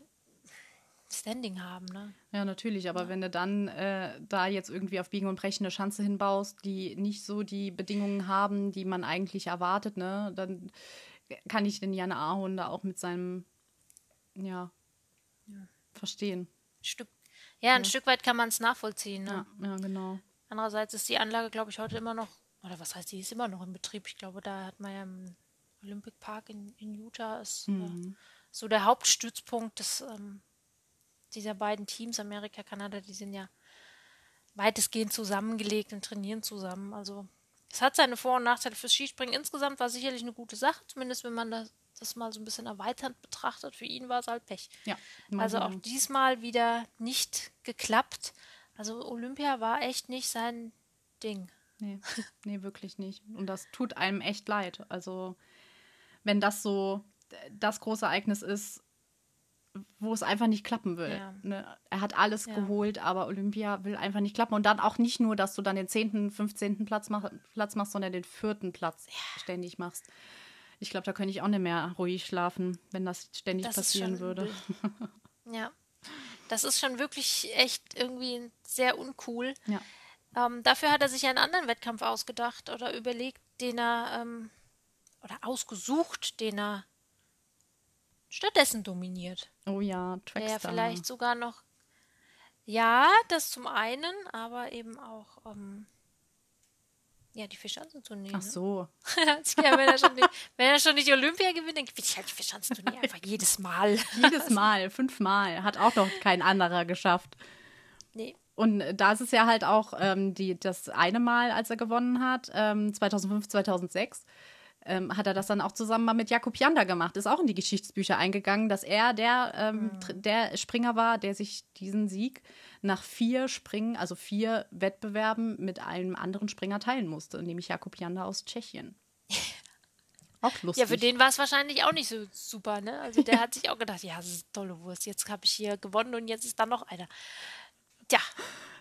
Standing haben, ne? Ja, natürlich, aber ja. wenn du dann äh, da jetzt irgendwie auf Biegen und Brechen eine Schanze hinbaust, die nicht so die Bedingungen haben, die man eigentlich erwartet, ne, dann kann ich den Jan Ahorn da auch mit seinem, ja, ja. verstehen. Stück, ja, ein ja. Stück weit kann man es nachvollziehen. Ne? Ja, genau. Andererseits ist die Anlage, glaube ich, heute immer noch, oder was heißt, die ist immer noch in Betrieb. Ich glaube, da hat man ja im Olympic Park in, in Utah ist mhm. äh, so der Hauptstützpunkt des, ähm, dieser beiden Teams, Amerika, Kanada, die sind ja weitestgehend zusammengelegt und trainieren zusammen. Also es hat seine Vor- und Nachteile fürs Skispringen. Insgesamt war sicherlich eine gute Sache, zumindest wenn man das, das mal so ein bisschen erweiternd betrachtet. Für ihn war es halt Pech. Ja, also auch diesmal wieder nicht geklappt. Also Olympia war echt nicht sein Ding. Nee, nee, wirklich nicht. Und das tut einem echt leid. Also, wenn das so das große Ereignis ist, wo es einfach nicht klappen will. Ja. Ne? Er hat alles ja. geholt, aber Olympia will einfach nicht klappen. Und dann auch nicht nur, dass du dann den 10., 15. Platz, mach, Platz machst, sondern den vierten Platz ja. ständig machst. Ich glaube, da könnte ich auch nicht mehr ruhig schlafen, wenn das ständig das passieren würde. ja. Das ist schon wirklich echt irgendwie sehr uncool. Ähm, dafür hat er sich einen anderen Wettkampf ausgedacht oder überlegt, den er ähm, oder ausgesucht, den er stattdessen dominiert. Oh ja, Trackstar. Der vielleicht sogar noch. Ja, das zum einen, aber eben auch. Ähm, ja, die Vierschanzentournee. Ach ne? so. ja, wenn, er schon nicht, wenn er schon nicht Olympia gewinnt, dann gewinnt ich halt die Vierschanzentournee einfach jedes Mal. jedes Mal, fünfmal. Hat auch noch kein anderer geschafft. Nee. Und da ist es ja halt auch ähm, die, das eine Mal, als er gewonnen hat, ähm, 2005, 2006 ähm, hat er das dann auch zusammen mal mit Jakub Janda gemacht. Ist auch in die Geschichtsbücher eingegangen, dass er der, ähm, mhm. der Springer war, der sich diesen Sieg nach vier Springen, also vier Wettbewerben mit einem anderen Springer teilen musste, nämlich Jakub Janda aus Tschechien. Auch lustig. Ja, für den war es wahrscheinlich auch nicht so super, ne? Also der hat sich auch gedacht, ja, das ist tolle Wurst, jetzt habe ich hier gewonnen und jetzt ist da noch einer. Tja.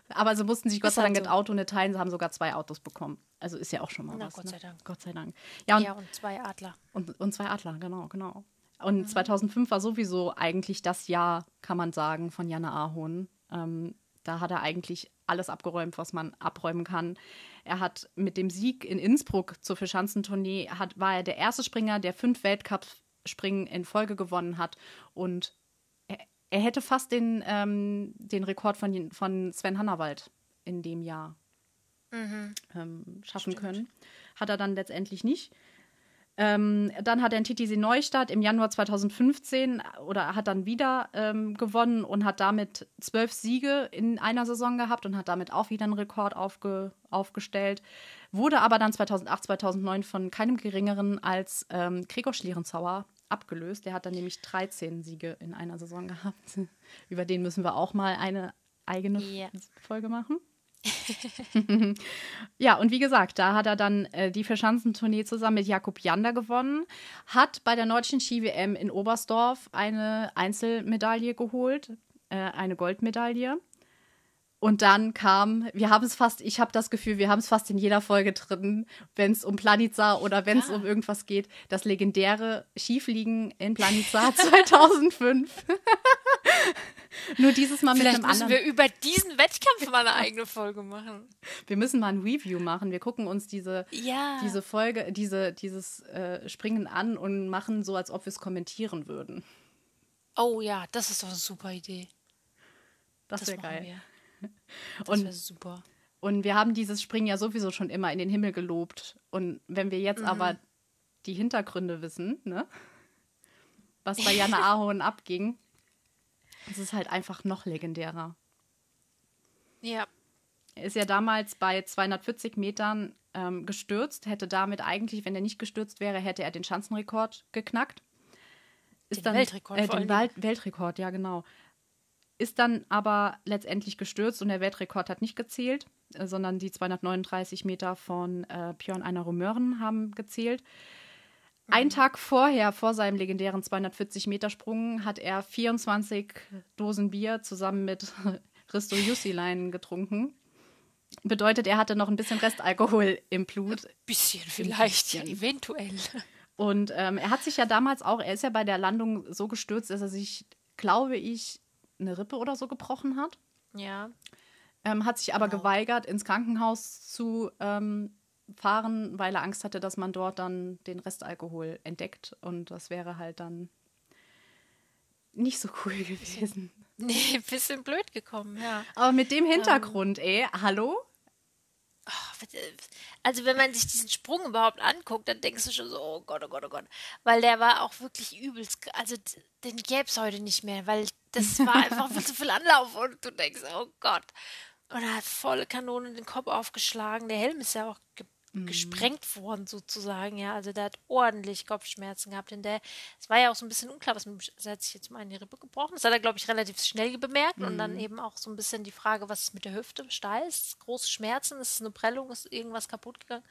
Aber sie mussten sich Gott sei Dank halt so. Auto nicht teilen, sie haben sogar zwei Autos bekommen. Also ist ja auch schon mal Na, was. Gott ne? sei Dank. Gott sei Dank. Ja, und, ja, und zwei Adler. Und, und zwei Adler, genau, genau. Und mhm. 2005 war sowieso eigentlich das Jahr, kann man sagen, von Janne Ahon. Ähm, da hat er eigentlich alles abgeräumt, was man abräumen kann. Er hat mit dem Sieg in Innsbruck zur Verschanzentournee, hat, war er der erste Springer, der fünf Weltcup-Springen in Folge gewonnen hat. Und er, hätte fast den, ähm, den Rekord von, von Sven Hannawald in dem Jahr mhm. ähm, schaffen Stimmt. können. Hat er dann letztendlich nicht. Ähm, dann hat er in TTC Neustadt im Januar 2015 oder hat dann wieder ähm, gewonnen und hat damit zwölf Siege in einer Saison gehabt und hat damit auch wieder einen Rekord aufge aufgestellt. Wurde aber dann 2008, 2009 von keinem geringeren als ähm, Gregor Schlierenzauer abgelöst. Der hat dann nämlich 13 Siege in einer Saison gehabt. Über den müssen wir auch mal eine eigene yeah. Folge machen. ja, und wie gesagt, da hat er dann äh, die Verschanzentournee zusammen mit Jakub Jander gewonnen, hat bei der Deutschen Ski-WM in Oberstdorf eine Einzelmedaille geholt, äh, eine Goldmedaille. Und dann kam, wir haben es fast, ich habe das Gefühl, wir haben es fast in jeder Folge drin, wenn es um Planica oder wenn es ja. um irgendwas geht, das legendäre Skifliegen in Planica 2005. Nur dieses Mal Vielleicht mit einem anderen. müssen wir über diesen Wettkampf mal eine eigene Folge machen. Wir müssen mal ein Review machen. Wir gucken uns diese, ja. diese Folge, diese, dieses äh, Springen an und machen so, als ob wir es kommentieren würden. Oh ja, das ist doch eine super Idee. Das, wäre geil. Wir. Das wäre super. Und wir haben dieses Springen ja sowieso schon immer in den Himmel gelobt. Und wenn wir jetzt mhm. aber die Hintergründe wissen, ne? Was bei Janne Ahorn abging, es ist halt einfach noch legendärer. Ja. Er ist ja damals bei 240 Metern ähm, gestürzt, hätte damit eigentlich, wenn er nicht gestürzt wäre, hätte er den Schanzenrekord geknackt. Ist den dann, Weltrekord. Äh, den Welt Weltrekord, ja genau ist dann aber letztendlich gestürzt und der Weltrekord hat nicht gezählt, äh, sondern die 239 Meter von äh, Björn Einer Romören haben gezählt. Mhm. Einen Tag vorher, vor seinem legendären 240 Meter Sprung, hat er 24 Dosen Bier zusammen mit Risto Jussilein getrunken. Bedeutet, er hatte noch ein bisschen Restalkohol im Blut. Ein bisschen vielleicht, ja, eventuell. Und ähm, er hat sich ja damals auch, er ist ja bei der Landung so gestürzt, dass er sich, glaube ich, eine Rippe oder so gebrochen hat. Ja. Ähm, hat sich aber genau. geweigert, ins Krankenhaus zu ähm, fahren, weil er Angst hatte, dass man dort dann den Restalkohol entdeckt. Und das wäre halt dann nicht so cool gewesen. Nee, bisschen blöd gekommen, ja. Aber mit dem Hintergrund, ähm, ey, hallo? Also wenn man sich diesen Sprung überhaupt anguckt, dann denkst du schon so, oh Gott, oh Gott, oh Gott. Weil der war auch wirklich übelst, also den gäbe es heute nicht mehr, weil das war einfach viel zu viel Anlauf und du denkst, oh Gott. Und er hat volle Kanone den Kopf aufgeschlagen. Der Helm ist ja auch ge mhm. gesprengt worden sozusagen, ja. Also der hat ordentlich Kopfschmerzen gehabt. In der, es war ja auch so ein bisschen unklar, was mit, also hat sich jetzt mal in die Rippe gebrochen. Das hat er, glaube ich, relativ schnell bemerkt. Mhm. Und dann mhm. eben auch so ein bisschen die Frage, was ist mit der Hüfte? Steiß, große Schmerzen, ist es eine Prellung, ist irgendwas kaputt gegangen?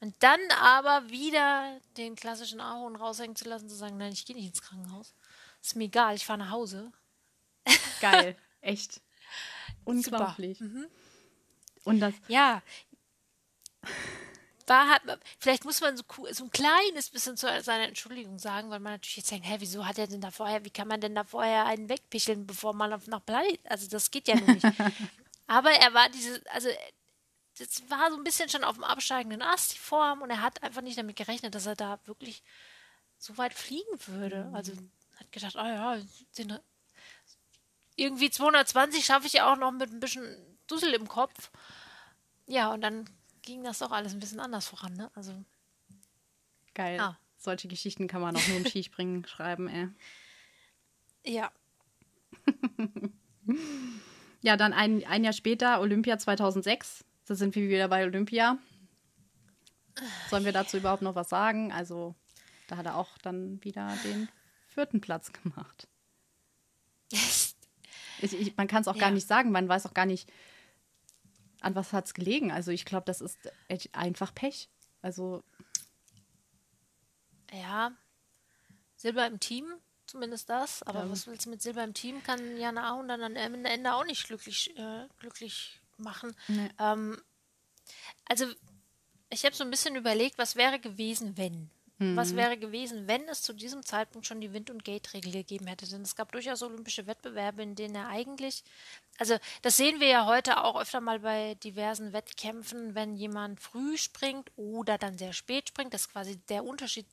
Und dann aber wieder den klassischen Ahorn raushängen zu lassen, zu sagen, nein, ich gehe nicht ins Krankenhaus. Ist mir egal, ich fahre nach Hause. Geil, echt. Unglaublich. Mhm. Und das. Ja. Da hat man, vielleicht muss man so, so ein kleines bisschen zu seiner Entschuldigung sagen, weil man natürlich jetzt denkt, hä, wieso hat er denn da vorher, wie kann man denn da vorher einen wegpicheln, bevor man auf, nach Blei, also das geht ja nicht. Aber er war diese, also das war so ein bisschen schon auf dem absteigenden Ast, die Form, und er hat einfach nicht damit gerechnet, dass er da wirklich so weit fliegen würde. Mhm. Also hat gedacht, oh ja, den irgendwie 220 schaffe ich ja auch noch mit ein bisschen Dussel im Kopf. Ja, und dann ging das doch alles ein bisschen anders voran, ne? Also. Geil. Ah. Solche Geschichten kann man auch nur im Skispringen schreiben, ey. Ja. ja, dann ein, ein Jahr später, Olympia 2006. Da sind wir wieder bei Olympia. Sollen wir dazu überhaupt noch was sagen? Also, da hat er auch dann wieder den vierten Platz gemacht. ich, ich, man kann es auch ja. gar nicht sagen, man weiß auch gar nicht, an was hat es gelegen. Also ich glaube, das ist einfach Pech. Also. Ja, Silber im Team, zumindest das. Aber ja. was willst du mit Silber im Team? Kann Jana Ahun dann am Ende auch nicht glücklich, äh, glücklich machen. Nee. Ähm, also, ich habe so ein bisschen überlegt, was wäre gewesen, wenn. Mhm. Was wäre gewesen, wenn es zu diesem Zeitpunkt schon die Wind- und Gate-Regel gegeben hätte? Denn es gab durchaus olympische Wettbewerbe, in denen er eigentlich, also das sehen wir ja heute auch öfter mal bei diversen Wettkämpfen, wenn jemand früh springt oder dann sehr spät springt, dass quasi der Unterschied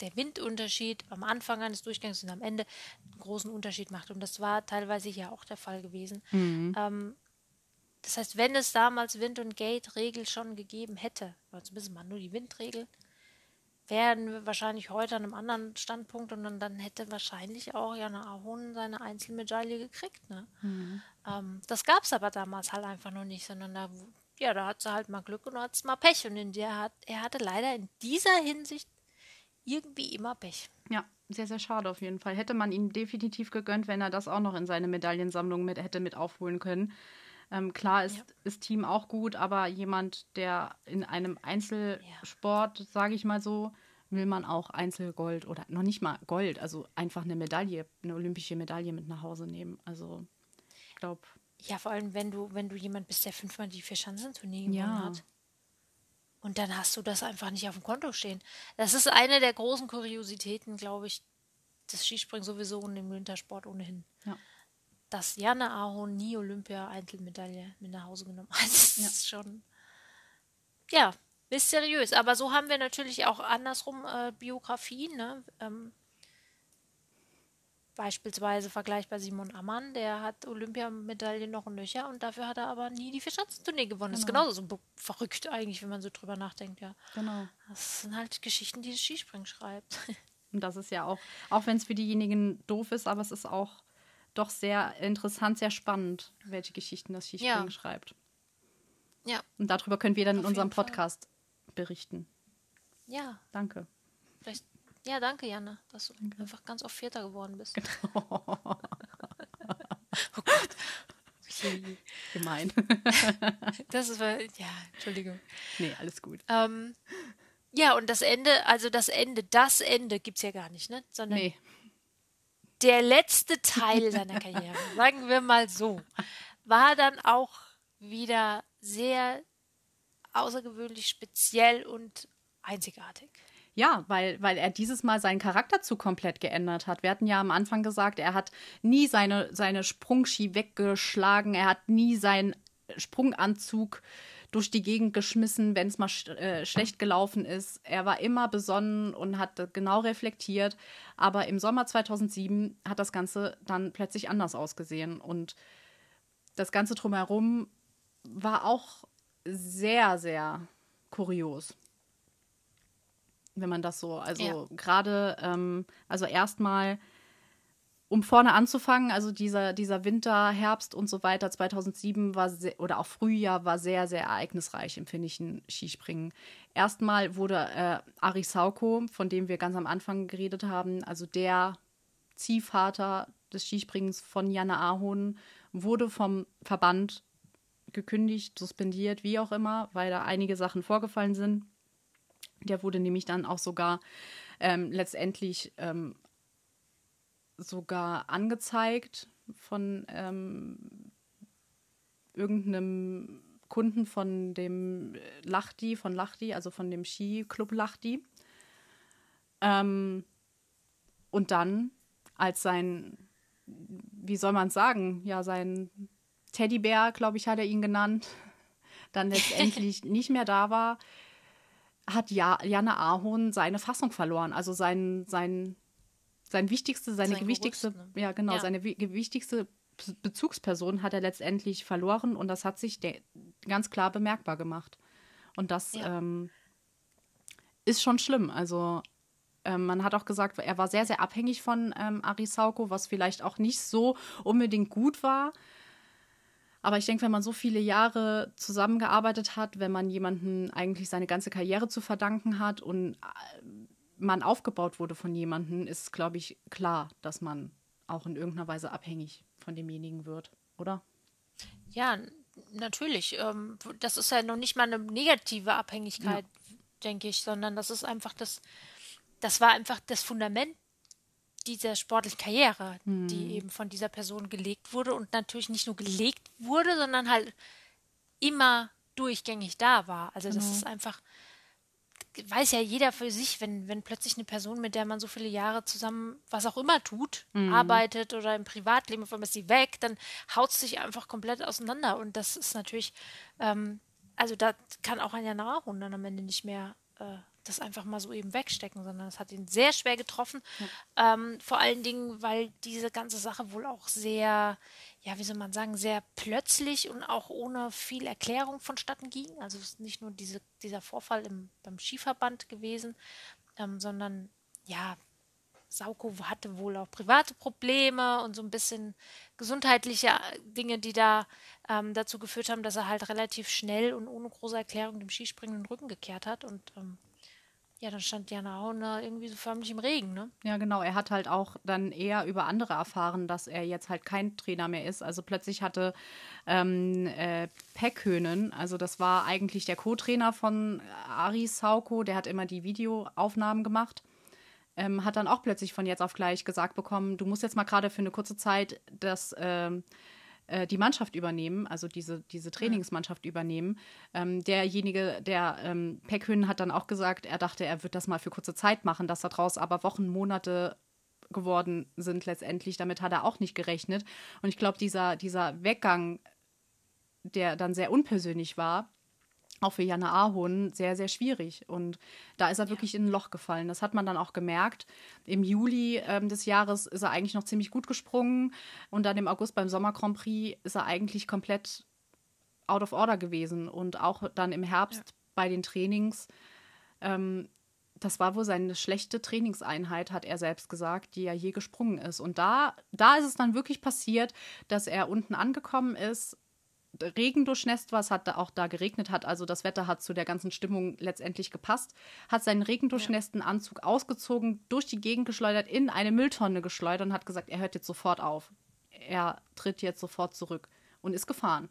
der Windunterschied am Anfang eines Durchgangs und am Ende einen großen Unterschied macht. Und das war teilweise hier auch der Fall gewesen. Mhm. Ähm, das heißt, wenn es damals Wind- und Gate-Regel schon gegeben hätte, oder zumindest mal nur die Windregel, wären wir wahrscheinlich heute an einem anderen Standpunkt und dann, dann hätte wahrscheinlich auch Jana Ahon seine Einzelmedaille gekriegt. Ne? Mhm. Ähm, das gab es aber damals halt einfach noch nicht, sondern da, ja, da hat sie halt mal Glück und hat es mal Pech. Und in der hat, er hatte leider in dieser Hinsicht irgendwie immer Pech. Ja, sehr, sehr schade auf jeden Fall. Hätte man ihm definitiv gegönnt, wenn er das auch noch in seine Medaillensammlung mit hätte mit aufholen können. Ähm, klar ist, ja. ist Team auch gut, aber jemand, der in einem Einzelsport, ja. sage ich mal so, will man auch Einzelgold oder noch nicht mal Gold, also einfach eine Medaille, eine olympische Medaille mit nach Hause nehmen. Also ich glaube. Ja, vor allem, wenn du, wenn du jemand bist, der fünfmal die vier Schanzenturnier gewonnen ja. hat. Und dann hast du das einfach nicht auf dem Konto stehen. Das ist eine der großen Kuriositäten, glaube ich, des Skispringen sowieso und im Wintersport ohnehin. Ja dass Janne Ahorn nie Olympia-Einzelmedaille mit nach Hause genommen hat. Das ja. ist schon, ja, mysteriös. Aber so haben wir natürlich auch andersrum äh, Biografien. Ne? Ähm, beispielsweise vergleichbar Simon Ammann, der hat Olympiamedaille noch und nöcher und dafür hat er aber nie die Vierschanzentournee gewonnen. Genau. Das ist genau. genauso so verrückt eigentlich, wenn man so drüber nachdenkt, ja. Genau. Das sind halt Geschichten, die das Skispringen schreibt. Und das ist ja auch, auch wenn es für diejenigen doof ist, aber es ist auch doch sehr interessant, sehr spannend, welche Geschichten das Skispringen ja. schreibt. Ja. Und darüber können wir dann Auf in unserem Podcast Fall. berichten. Ja. Danke. Vielleicht, ja, danke, Janne, dass du danke. einfach ganz oft Vierter geworden bist. Genau. oh Gott. Gemein. das ist, ja, Entschuldigung. Nee, alles gut. Ähm, ja, und das Ende, also das Ende, das Ende gibt es ja gar nicht, ne? Sondern nee der letzte Teil seiner Karriere, sagen wir mal so, war dann auch wieder sehr außergewöhnlich speziell und einzigartig. Ja, weil, weil er dieses Mal seinen Charakterzug komplett geändert hat. Wir hatten ja am Anfang gesagt, er hat nie seine, seine Sprungski weggeschlagen, er hat nie seinen Sprunganzug äh, durch die Gegend geschmissen, wenn es mal sch äh, schlecht gelaufen ist. Er war immer besonnen und hat genau reflektiert. Aber im Sommer 2007 hat das Ganze dann plötzlich anders ausgesehen. Und das Ganze drumherum war auch sehr, sehr kurios. Wenn man das so, also ja. gerade, ähm, also erstmal um vorne anzufangen, also dieser, dieser Winter, Herbst und so weiter, 2007 war sehr, oder auch Frühjahr war sehr, sehr ereignisreich im finnischen Skispringen. Erstmal wurde äh, Ari Sauko, von dem wir ganz am Anfang geredet haben, also der Ziehvater des Skispringens von Janne Ahon, wurde vom Verband gekündigt, suspendiert, wie auch immer, weil da einige Sachen vorgefallen sind. Der wurde nämlich dann auch sogar ähm, letztendlich ähm, sogar angezeigt von ähm, irgendeinem Kunden von dem Lachti, von Lachti, also von dem Skiclub Lachti. Ähm, und dann, als sein, wie soll man es sagen, ja, sein Teddybär, glaube ich, hat er ihn genannt, dann letztendlich nicht mehr da war, hat ja, Janne Ahorn seine Fassung verloren, also sein, sein sein wichtigste, seine sein gewichtigste, Gerüst, ne? ja genau, ja. seine wichtigste Bezugsperson hat er letztendlich verloren und das hat sich ganz klar bemerkbar gemacht. Und das ja. ähm, ist schon schlimm. Also ähm, man hat auch gesagt, er war sehr, sehr abhängig von ähm, Arisauko, was vielleicht auch nicht so unbedingt gut war. Aber ich denke, wenn man so viele Jahre zusammengearbeitet hat, wenn man jemanden eigentlich seine ganze Karriere zu verdanken hat und äh, man aufgebaut wurde von jemandem, ist, glaube ich, klar, dass man auch in irgendeiner Weise abhängig von demjenigen wird, oder? Ja, natürlich. Ähm, das ist ja noch nicht mal eine negative Abhängigkeit, ja. denke ich, sondern das ist einfach das, das war einfach das Fundament dieser sportlichen Karriere, hm. die eben von dieser Person gelegt wurde und natürlich nicht nur gelegt wurde, sondern halt immer durchgängig da war. Also das mhm. ist einfach, weiß ja jeder für sich, wenn, wenn plötzlich eine Person, mit der man so viele Jahre zusammen was auch immer tut, mhm. arbeitet oder im Privatleben, auf einmal ist sie weg, dann haut es sich einfach komplett auseinander. Und das ist natürlich, ähm, also da kann auch ein Jahr dann am Ende nicht mehr äh, das einfach mal so eben wegstecken, sondern es hat ihn sehr schwer getroffen. Ja. Ähm, vor allen Dingen, weil diese ganze Sache wohl auch sehr, ja, wie soll man sagen, sehr plötzlich und auch ohne viel Erklärung vonstatten ging. Also es ist nicht nur diese, dieser Vorfall im, beim Skiverband gewesen, ähm, sondern ja, Sauko hatte wohl auch private Probleme und so ein bisschen gesundheitliche Dinge, die da ähm, dazu geführt haben, dass er halt relativ schnell und ohne große Erklärung dem Skispringen den Rücken gekehrt hat. Und ähm, ja, dann stand Jana Hauner irgendwie so förmlich im Regen, ne? Ja, genau. Er hat halt auch dann eher über andere erfahren, dass er jetzt halt kein Trainer mehr ist. Also plötzlich hatte ähm, äh, Peckhönen, also das war eigentlich der Co-Trainer von Ari Sauko, der hat immer die Videoaufnahmen gemacht. Ähm, hat dann auch plötzlich von jetzt auf gleich gesagt bekommen, du musst jetzt mal gerade für eine kurze Zeit das ähm, äh, die Mannschaft übernehmen, also diese, diese Trainingsmannschaft übernehmen. Ähm, derjenige, der ähm, Peckhön hat dann auch gesagt, er dachte, er wird das mal für kurze Zeit machen, dass daraus aber Wochen, Monate geworden sind letztendlich. Damit hat er auch nicht gerechnet. Und ich glaube, dieser, dieser Weggang, der dann sehr unpersönlich war, auch für Janne Ahon sehr, sehr schwierig. Und da ist er ja. wirklich in ein Loch gefallen. Das hat man dann auch gemerkt. Im Juli ähm, des Jahres ist er eigentlich noch ziemlich gut gesprungen. Und dann im August beim Sommer Grand Prix ist er eigentlich komplett out of order gewesen. Und auch dann im Herbst ja. bei den Trainings. Ähm, das war wohl seine schlechte Trainingseinheit, hat er selbst gesagt, die er je gesprungen ist. Und da, da ist es dann wirklich passiert, dass er unten angekommen ist, Regen durchnässt war, es hat da auch da geregnet hat, also das Wetter hat zu der ganzen Stimmung letztendlich gepasst, hat seinen regendurchnässten ja. Anzug ausgezogen, durch die Gegend geschleudert, in eine Mülltonne geschleudert und hat gesagt, er hört jetzt sofort auf. Er tritt jetzt sofort zurück und ist gefahren.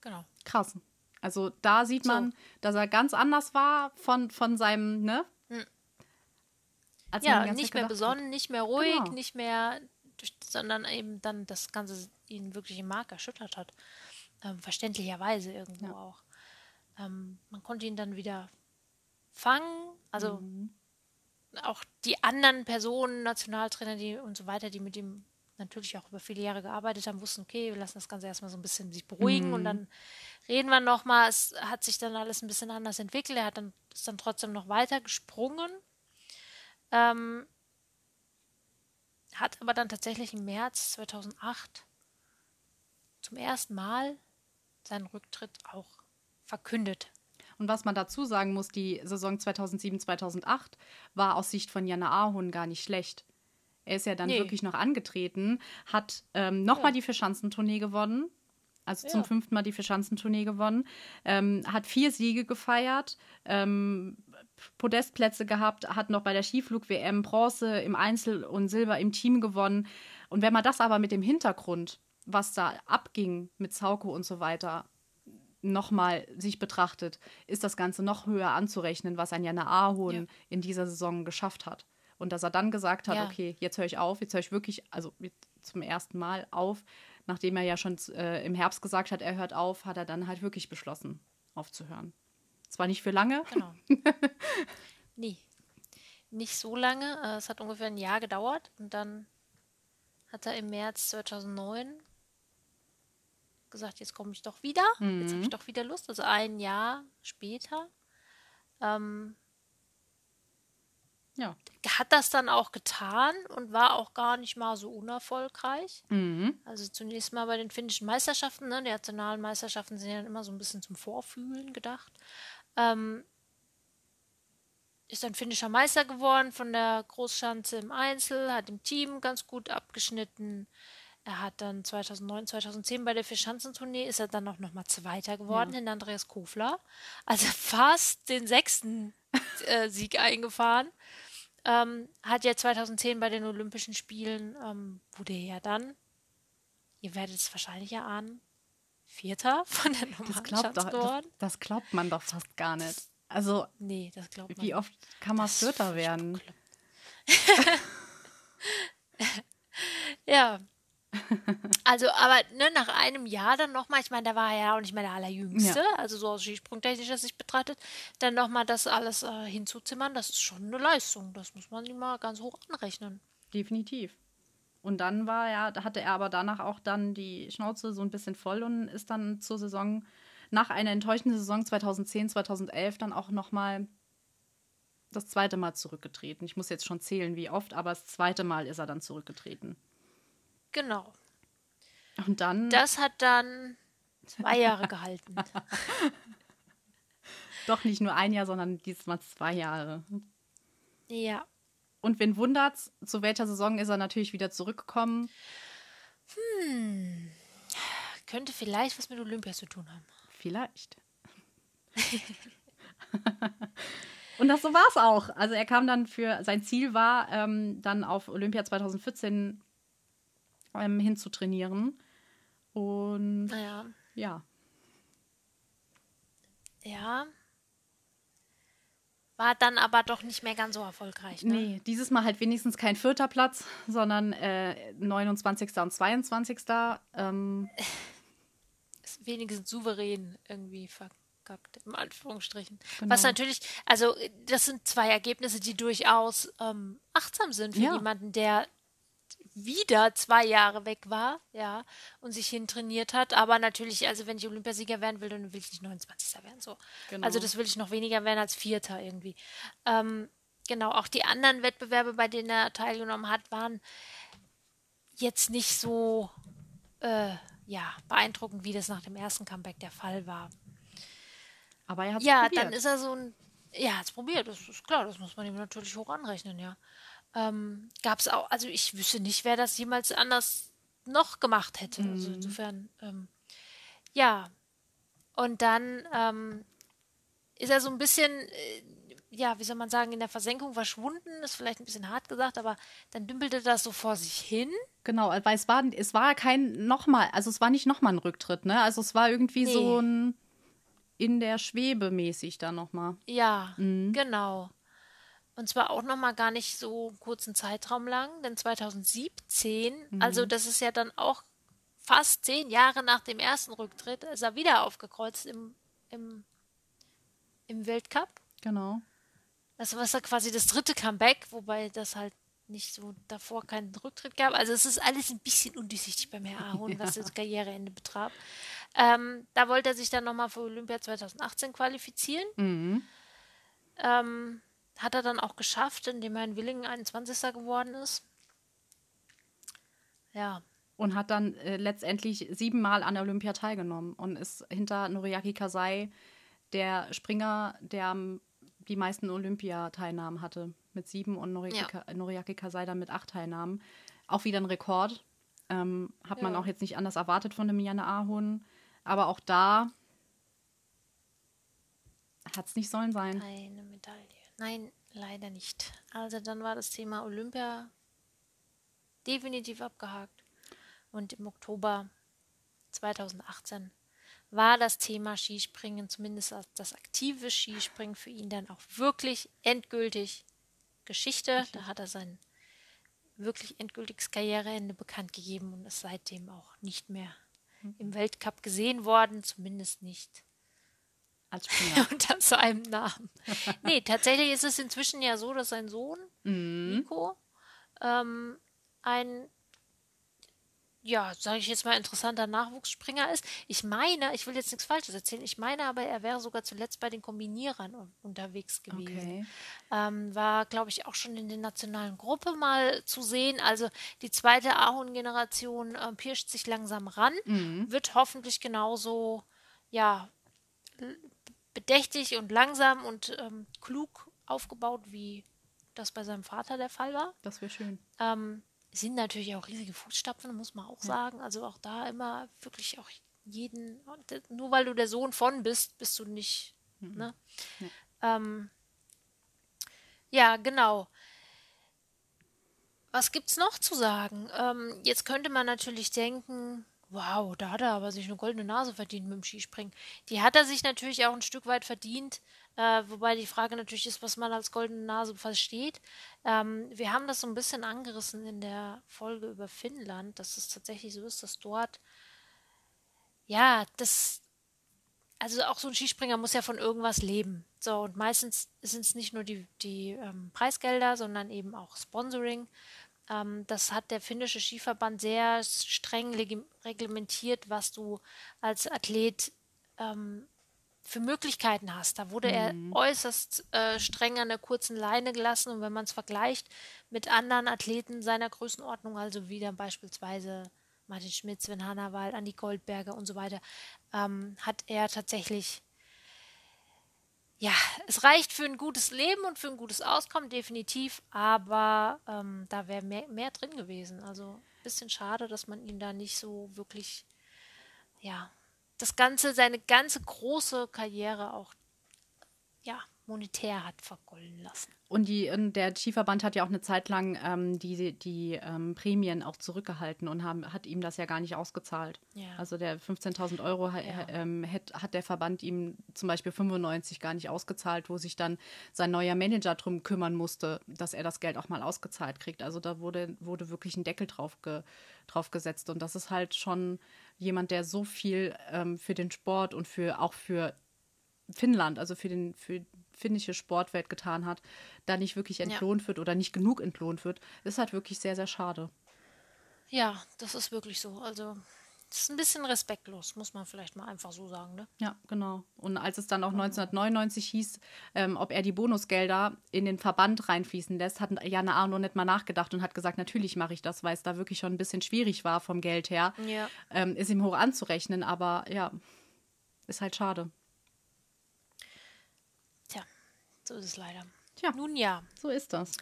Genau. Krass. Also da sieht man, so. dass er ganz anders war von, von seinem, ne? Hm. ja, nicht mehr besonnen, hat. nicht mehr ruhig, genau. nicht mehr, sondern eben dann das Ganze ihn wirklich im Mark erschüttert hat. Ähm, verständlicherweise irgendwo ja. auch. Ähm, man konnte ihn dann wieder fangen. Also mhm. auch die anderen Personen, Nationaltrainer die und so weiter, die mit ihm natürlich auch über viele Jahre gearbeitet haben, wussten, okay, wir lassen das Ganze erstmal so ein bisschen sich beruhigen mhm. und dann reden wir nochmal. Es hat sich dann alles ein bisschen anders entwickelt. Er hat dann, ist dann trotzdem noch weiter gesprungen. Ähm, hat aber dann tatsächlich im März 2008 zum ersten Mal seinen Rücktritt auch verkündet. Und was man dazu sagen muss, die Saison 2007-2008 war aus Sicht von Jana Ahun gar nicht schlecht. Er ist ja dann nee. wirklich noch angetreten, hat ähm, nochmal ja. die Verschanzentournee gewonnen, also ja. zum fünften Mal die Verschanzentournee gewonnen, ähm, hat vier Siege gefeiert, ähm, Podestplätze gehabt, hat noch bei der Skiflug-WM Bronze im Einzel und Silber im Team gewonnen. Und wenn man das aber mit dem Hintergrund was da abging mit Sauko und so weiter, nochmal sich betrachtet, ist das Ganze noch höher anzurechnen, was ein Jana Ahon ja. in dieser Saison geschafft hat. Und dass er dann gesagt hat, ja. okay, jetzt höre ich auf, jetzt höre ich wirklich, also zum ersten Mal auf, nachdem er ja schon äh, im Herbst gesagt hat, er hört auf, hat er dann halt wirklich beschlossen, aufzuhören. Zwar nicht für lange. Genau. Nie. Nicht so lange. Äh, es hat ungefähr ein Jahr gedauert und dann hat er im März 2009 gesagt, jetzt komme ich doch wieder, mhm. jetzt habe ich doch wieder Lust. Also ein Jahr später. Ähm, ja. Hat das dann auch getan und war auch gar nicht mal so unerfolgreich. Mhm. Also zunächst mal bei den finnischen Meisterschaften, ne? die nationalen Meisterschaften sind ja immer so ein bisschen zum Vorfühlen gedacht. Ähm, ist dann finnischer Meister geworden von der Großschanze im Einzel, hat im Team ganz gut abgeschnitten er hat dann 2009, 2010 bei der Vierschanzentournee ist er dann auch nochmal Zweiter geworden ja. in Andreas Kofler. Also fast den sechsten äh, Sieg eingefahren. Ähm, hat ja 2010 bei den Olympischen Spielen, ähm, wurde er ja dann, ihr werdet es wahrscheinlich erahnen, Vierter von der normalen das das, das, glaubt man doch fast gar nicht. Also, nee, das glaubt man Wie oft kann man Vierter werden? ja, also, aber ne, nach einem Jahr dann nochmal, ich meine, da war er ja auch nicht mehr der Allerjüngste, ja. also so aus skisprungtechnischer Sicht betrachtet, dann nochmal das alles äh, hinzuzimmern, das ist schon eine Leistung. Das muss man ihm mal ganz hoch anrechnen. Definitiv. Und dann war er, da hatte er aber danach auch dann die Schnauze so ein bisschen voll und ist dann zur Saison, nach einer enttäuschenden Saison 2010, 2011 dann auch nochmal das zweite Mal zurückgetreten. Ich muss jetzt schon zählen, wie oft, aber das zweite Mal ist er dann zurückgetreten. Genau. Und dann. Das hat dann zwei Jahre gehalten. Doch nicht nur ein Jahr, sondern diesmal zwei Jahre. Ja. Und wen wundert's, zu welcher Saison ist er natürlich wieder zurückgekommen? Hm. Könnte vielleicht was mit Olympia zu tun haben. Vielleicht. Und das so war es auch. Also er kam dann für, sein Ziel war, ähm, dann auf Olympia 2014 ähm, hinzutrainieren. Und naja. ja. Ja. War dann aber doch nicht mehr ganz so erfolgreich. Ne? Nee, dieses Mal halt wenigstens kein vierter Platz, sondern äh, 29. und 22. Ähm. Wenigstens souverän irgendwie verkackt, im Anführungsstrichen. Genau. Was natürlich, also das sind zwei Ergebnisse, die durchaus ähm, achtsam sind für ja. jemanden, der wieder zwei Jahre weg war, ja, und sich hintrainiert hat. Aber natürlich, also wenn ich Olympiasieger werden will, dann will ich nicht 29. werden. So. Genau. Also das will ich noch weniger werden als Vierter irgendwie. Ähm, genau, auch die anderen Wettbewerbe, bei denen er teilgenommen hat, waren jetzt nicht so äh, ja, beeindruckend, wie das nach dem ersten Comeback der Fall war. Aber er hat Ja, probiert. dann ist er so ein. Ja, hat es probiert, das ist klar, das muss man ihm natürlich hoch anrechnen, ja ähm, gab es auch, also ich wüsste nicht, wer das jemals anders noch gemacht hätte. Also mhm. Also insofern, ähm, ja. Und dann ähm, ist er so ein bisschen, äh, ja, wie soll man sagen, in der Versenkung verschwunden, ist vielleicht ein bisschen hart gesagt, aber dann dümpelte das so vor sich hin. Genau, weil es war, es war kein nochmal, also es war nicht nochmal ein Rücktritt, ne? Also es war irgendwie nee. so ein in der Schwebe mäßig da nochmal. Ja, mhm. genau. Und zwar auch noch mal gar nicht so kurzen Zeitraum lang, denn 2017, mhm. also das ist ja dann auch fast zehn Jahre nach dem ersten Rücktritt, ist er wieder aufgekreuzt im, im, im Weltcup. Genau. Das war ja quasi das dritte Comeback, wobei das halt nicht so davor keinen Rücktritt gab. Also es ist alles ein bisschen undurchsichtig beim Herr Ahorn, ja. was das Karriereende betraf. Ähm, da wollte er sich dann nochmal für Olympia 2018 qualifizieren. Mhm. Ähm, hat er dann auch geschafft, indem er in Willingen 21. geworden ist. Ja. Und hat dann äh, letztendlich siebenmal an der Olympia teilgenommen und ist hinter Noriaki Kasai der Springer, der die meisten Olympiateilnahmen hatte. Mit sieben und Noriaki, ja. Noriaki Kasai dann mit acht Teilnahmen. Auch wieder ein Rekord. Ähm, hat ja. man auch jetzt nicht anders erwartet von dem Janne Ahun. Aber auch da hat es nicht sollen sein. Eine Medaille. Nein, leider nicht. Also dann war das Thema Olympia definitiv abgehakt. Und im Oktober 2018 war das Thema Skispringen, zumindest das aktive Skispringen, für ihn dann auch wirklich endgültig Geschichte. Da hat er sein wirklich endgültiges Karriereende bekannt gegeben und ist seitdem auch nicht mehr hm. im Weltcup gesehen worden, zumindest nicht als Springer. Unter seinem Namen. nee, tatsächlich ist es inzwischen ja so, dass sein Sohn, mhm. Nico, ähm, ein, ja, sage ich jetzt mal, interessanter Nachwuchsspringer ist. Ich meine, ich will jetzt nichts Falsches erzählen, ich meine aber, er wäre sogar zuletzt bei den Kombinierern unterwegs gewesen. Okay. Ähm, war, glaube ich, auch schon in der nationalen Gruppe mal zu sehen. Also die zweite Ahorn-Generation äh, pirscht sich langsam ran, mhm. wird hoffentlich genauso, ja, bedächtig und langsam und ähm, klug aufgebaut, wie das bei seinem Vater der Fall war. Das wäre schön. Ähm, sind natürlich auch riesige Fußstapfen, muss man auch ja. sagen. Also auch da immer wirklich auch jeden, nur weil du der Sohn von bist, bist du nicht. Mhm. Ne? Ja. Ähm, ja, genau. Was gibt's noch zu sagen? Ähm, jetzt könnte man natürlich denken, wow, da hat er aber sich eine goldene Nase verdient mit dem Skispringen. Die hat er sich natürlich auch ein Stück weit verdient, äh, wobei die Frage natürlich ist, was man als goldene Nase versteht. Ähm, wir haben das so ein bisschen angerissen in der Folge über Finnland, dass es tatsächlich so ist, dass dort, ja, das, also auch so ein Skispringer muss ja von irgendwas leben. So, und meistens sind es nicht nur die, die ähm, Preisgelder, sondern eben auch Sponsoring. Ähm, das hat der finnische Skiverband sehr streng reglementiert, was du als Athlet ähm, für Möglichkeiten hast. Da wurde mhm. er äußerst äh, streng an der kurzen Leine gelassen und wenn man es vergleicht mit anderen Athleten seiner Größenordnung, also wie dann beispielsweise Martin Schmidt, Sven Hannawald, Andi Goldberger und so weiter, ähm, hat er tatsächlich ja, es reicht für ein gutes Leben und für ein gutes Auskommen, definitiv, aber ähm, da wäre mehr, mehr drin gewesen. Also ein bisschen schade, dass man ihn da nicht so wirklich, ja, das Ganze, seine ganze große Karriere auch, ja, monetär hat vergolden lassen. Und, die, und der Skiverband hat ja auch eine Zeit lang ähm, die, die ähm, Prämien auch zurückgehalten und haben, hat ihm das ja gar nicht ausgezahlt. Ja. Also der 15.000 Euro ja. ähm, hat, hat der Verband ihm zum Beispiel 95 gar nicht ausgezahlt, wo sich dann sein neuer Manager drum kümmern musste, dass er das Geld auch mal ausgezahlt kriegt. Also da wurde, wurde wirklich ein Deckel drauf, ge, drauf gesetzt. Und das ist halt schon jemand, der so viel ähm, für den Sport und für auch für Finnland, also für, den, für finnische Sportwelt getan hat, da nicht wirklich entlohnt ja. wird oder nicht genug entlohnt wird, ist halt wirklich sehr, sehr schade. Ja, das ist wirklich so. Also das ist ein bisschen respektlos, muss man vielleicht mal einfach so sagen. Ne? Ja, genau. Und als es dann auch 1999 hieß, ähm, ob er die Bonusgelder in den Verband reinfließen lässt, hat Janne Arno nicht mal nachgedacht und hat gesagt, natürlich mache ich das, weil es da wirklich schon ein bisschen schwierig war vom Geld her. Ja. Ähm, ist ihm hoch anzurechnen, aber ja, ist halt schade. So ist es leider. Tja, nun ja. So ist das.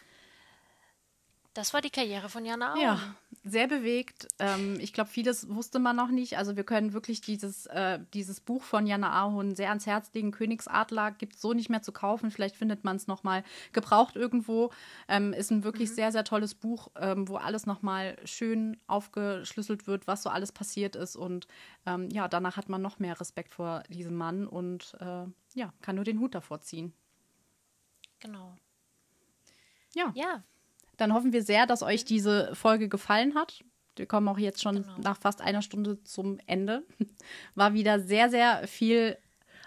Das war die Karriere von Jana Auen. Ja, sehr bewegt. Ähm, ich glaube, vieles wusste man noch nicht. Also wir können wirklich dieses, äh, dieses Buch von Jana Ahon sehr ans Herz legen. Königsadler gibt es so nicht mehr zu kaufen. Vielleicht findet man es nochmal gebraucht irgendwo. Ähm, ist ein wirklich mhm. sehr, sehr tolles Buch, ähm, wo alles nochmal schön aufgeschlüsselt wird, was so alles passiert ist. Und ähm, ja, danach hat man noch mehr Respekt vor diesem Mann und äh, ja, kann nur den Hut davor ziehen. Genau. Ja. Ja. Dann hoffen wir sehr, dass euch diese Folge gefallen hat. Wir kommen auch jetzt schon genau. nach fast einer Stunde zum Ende. War wieder sehr, sehr viel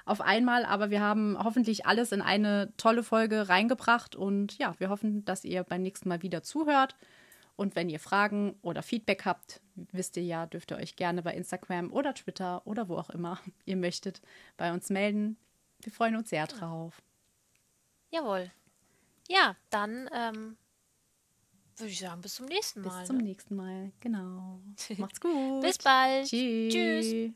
auf einmal, aber wir haben hoffentlich alles in eine tolle Folge reingebracht und ja, wir hoffen, dass ihr beim nächsten Mal wieder zuhört. Und wenn ihr Fragen oder Feedback habt, wisst ihr ja, dürft ihr euch gerne bei Instagram oder Twitter oder wo auch immer ihr möchtet bei uns melden. Wir freuen uns sehr drauf. Jawohl. Ja, dann ähm, würde ich sagen, bis zum nächsten Mal. Bis zum ne? nächsten Mal, genau. Macht's gut. bis bald. Tschüss. Tschüss.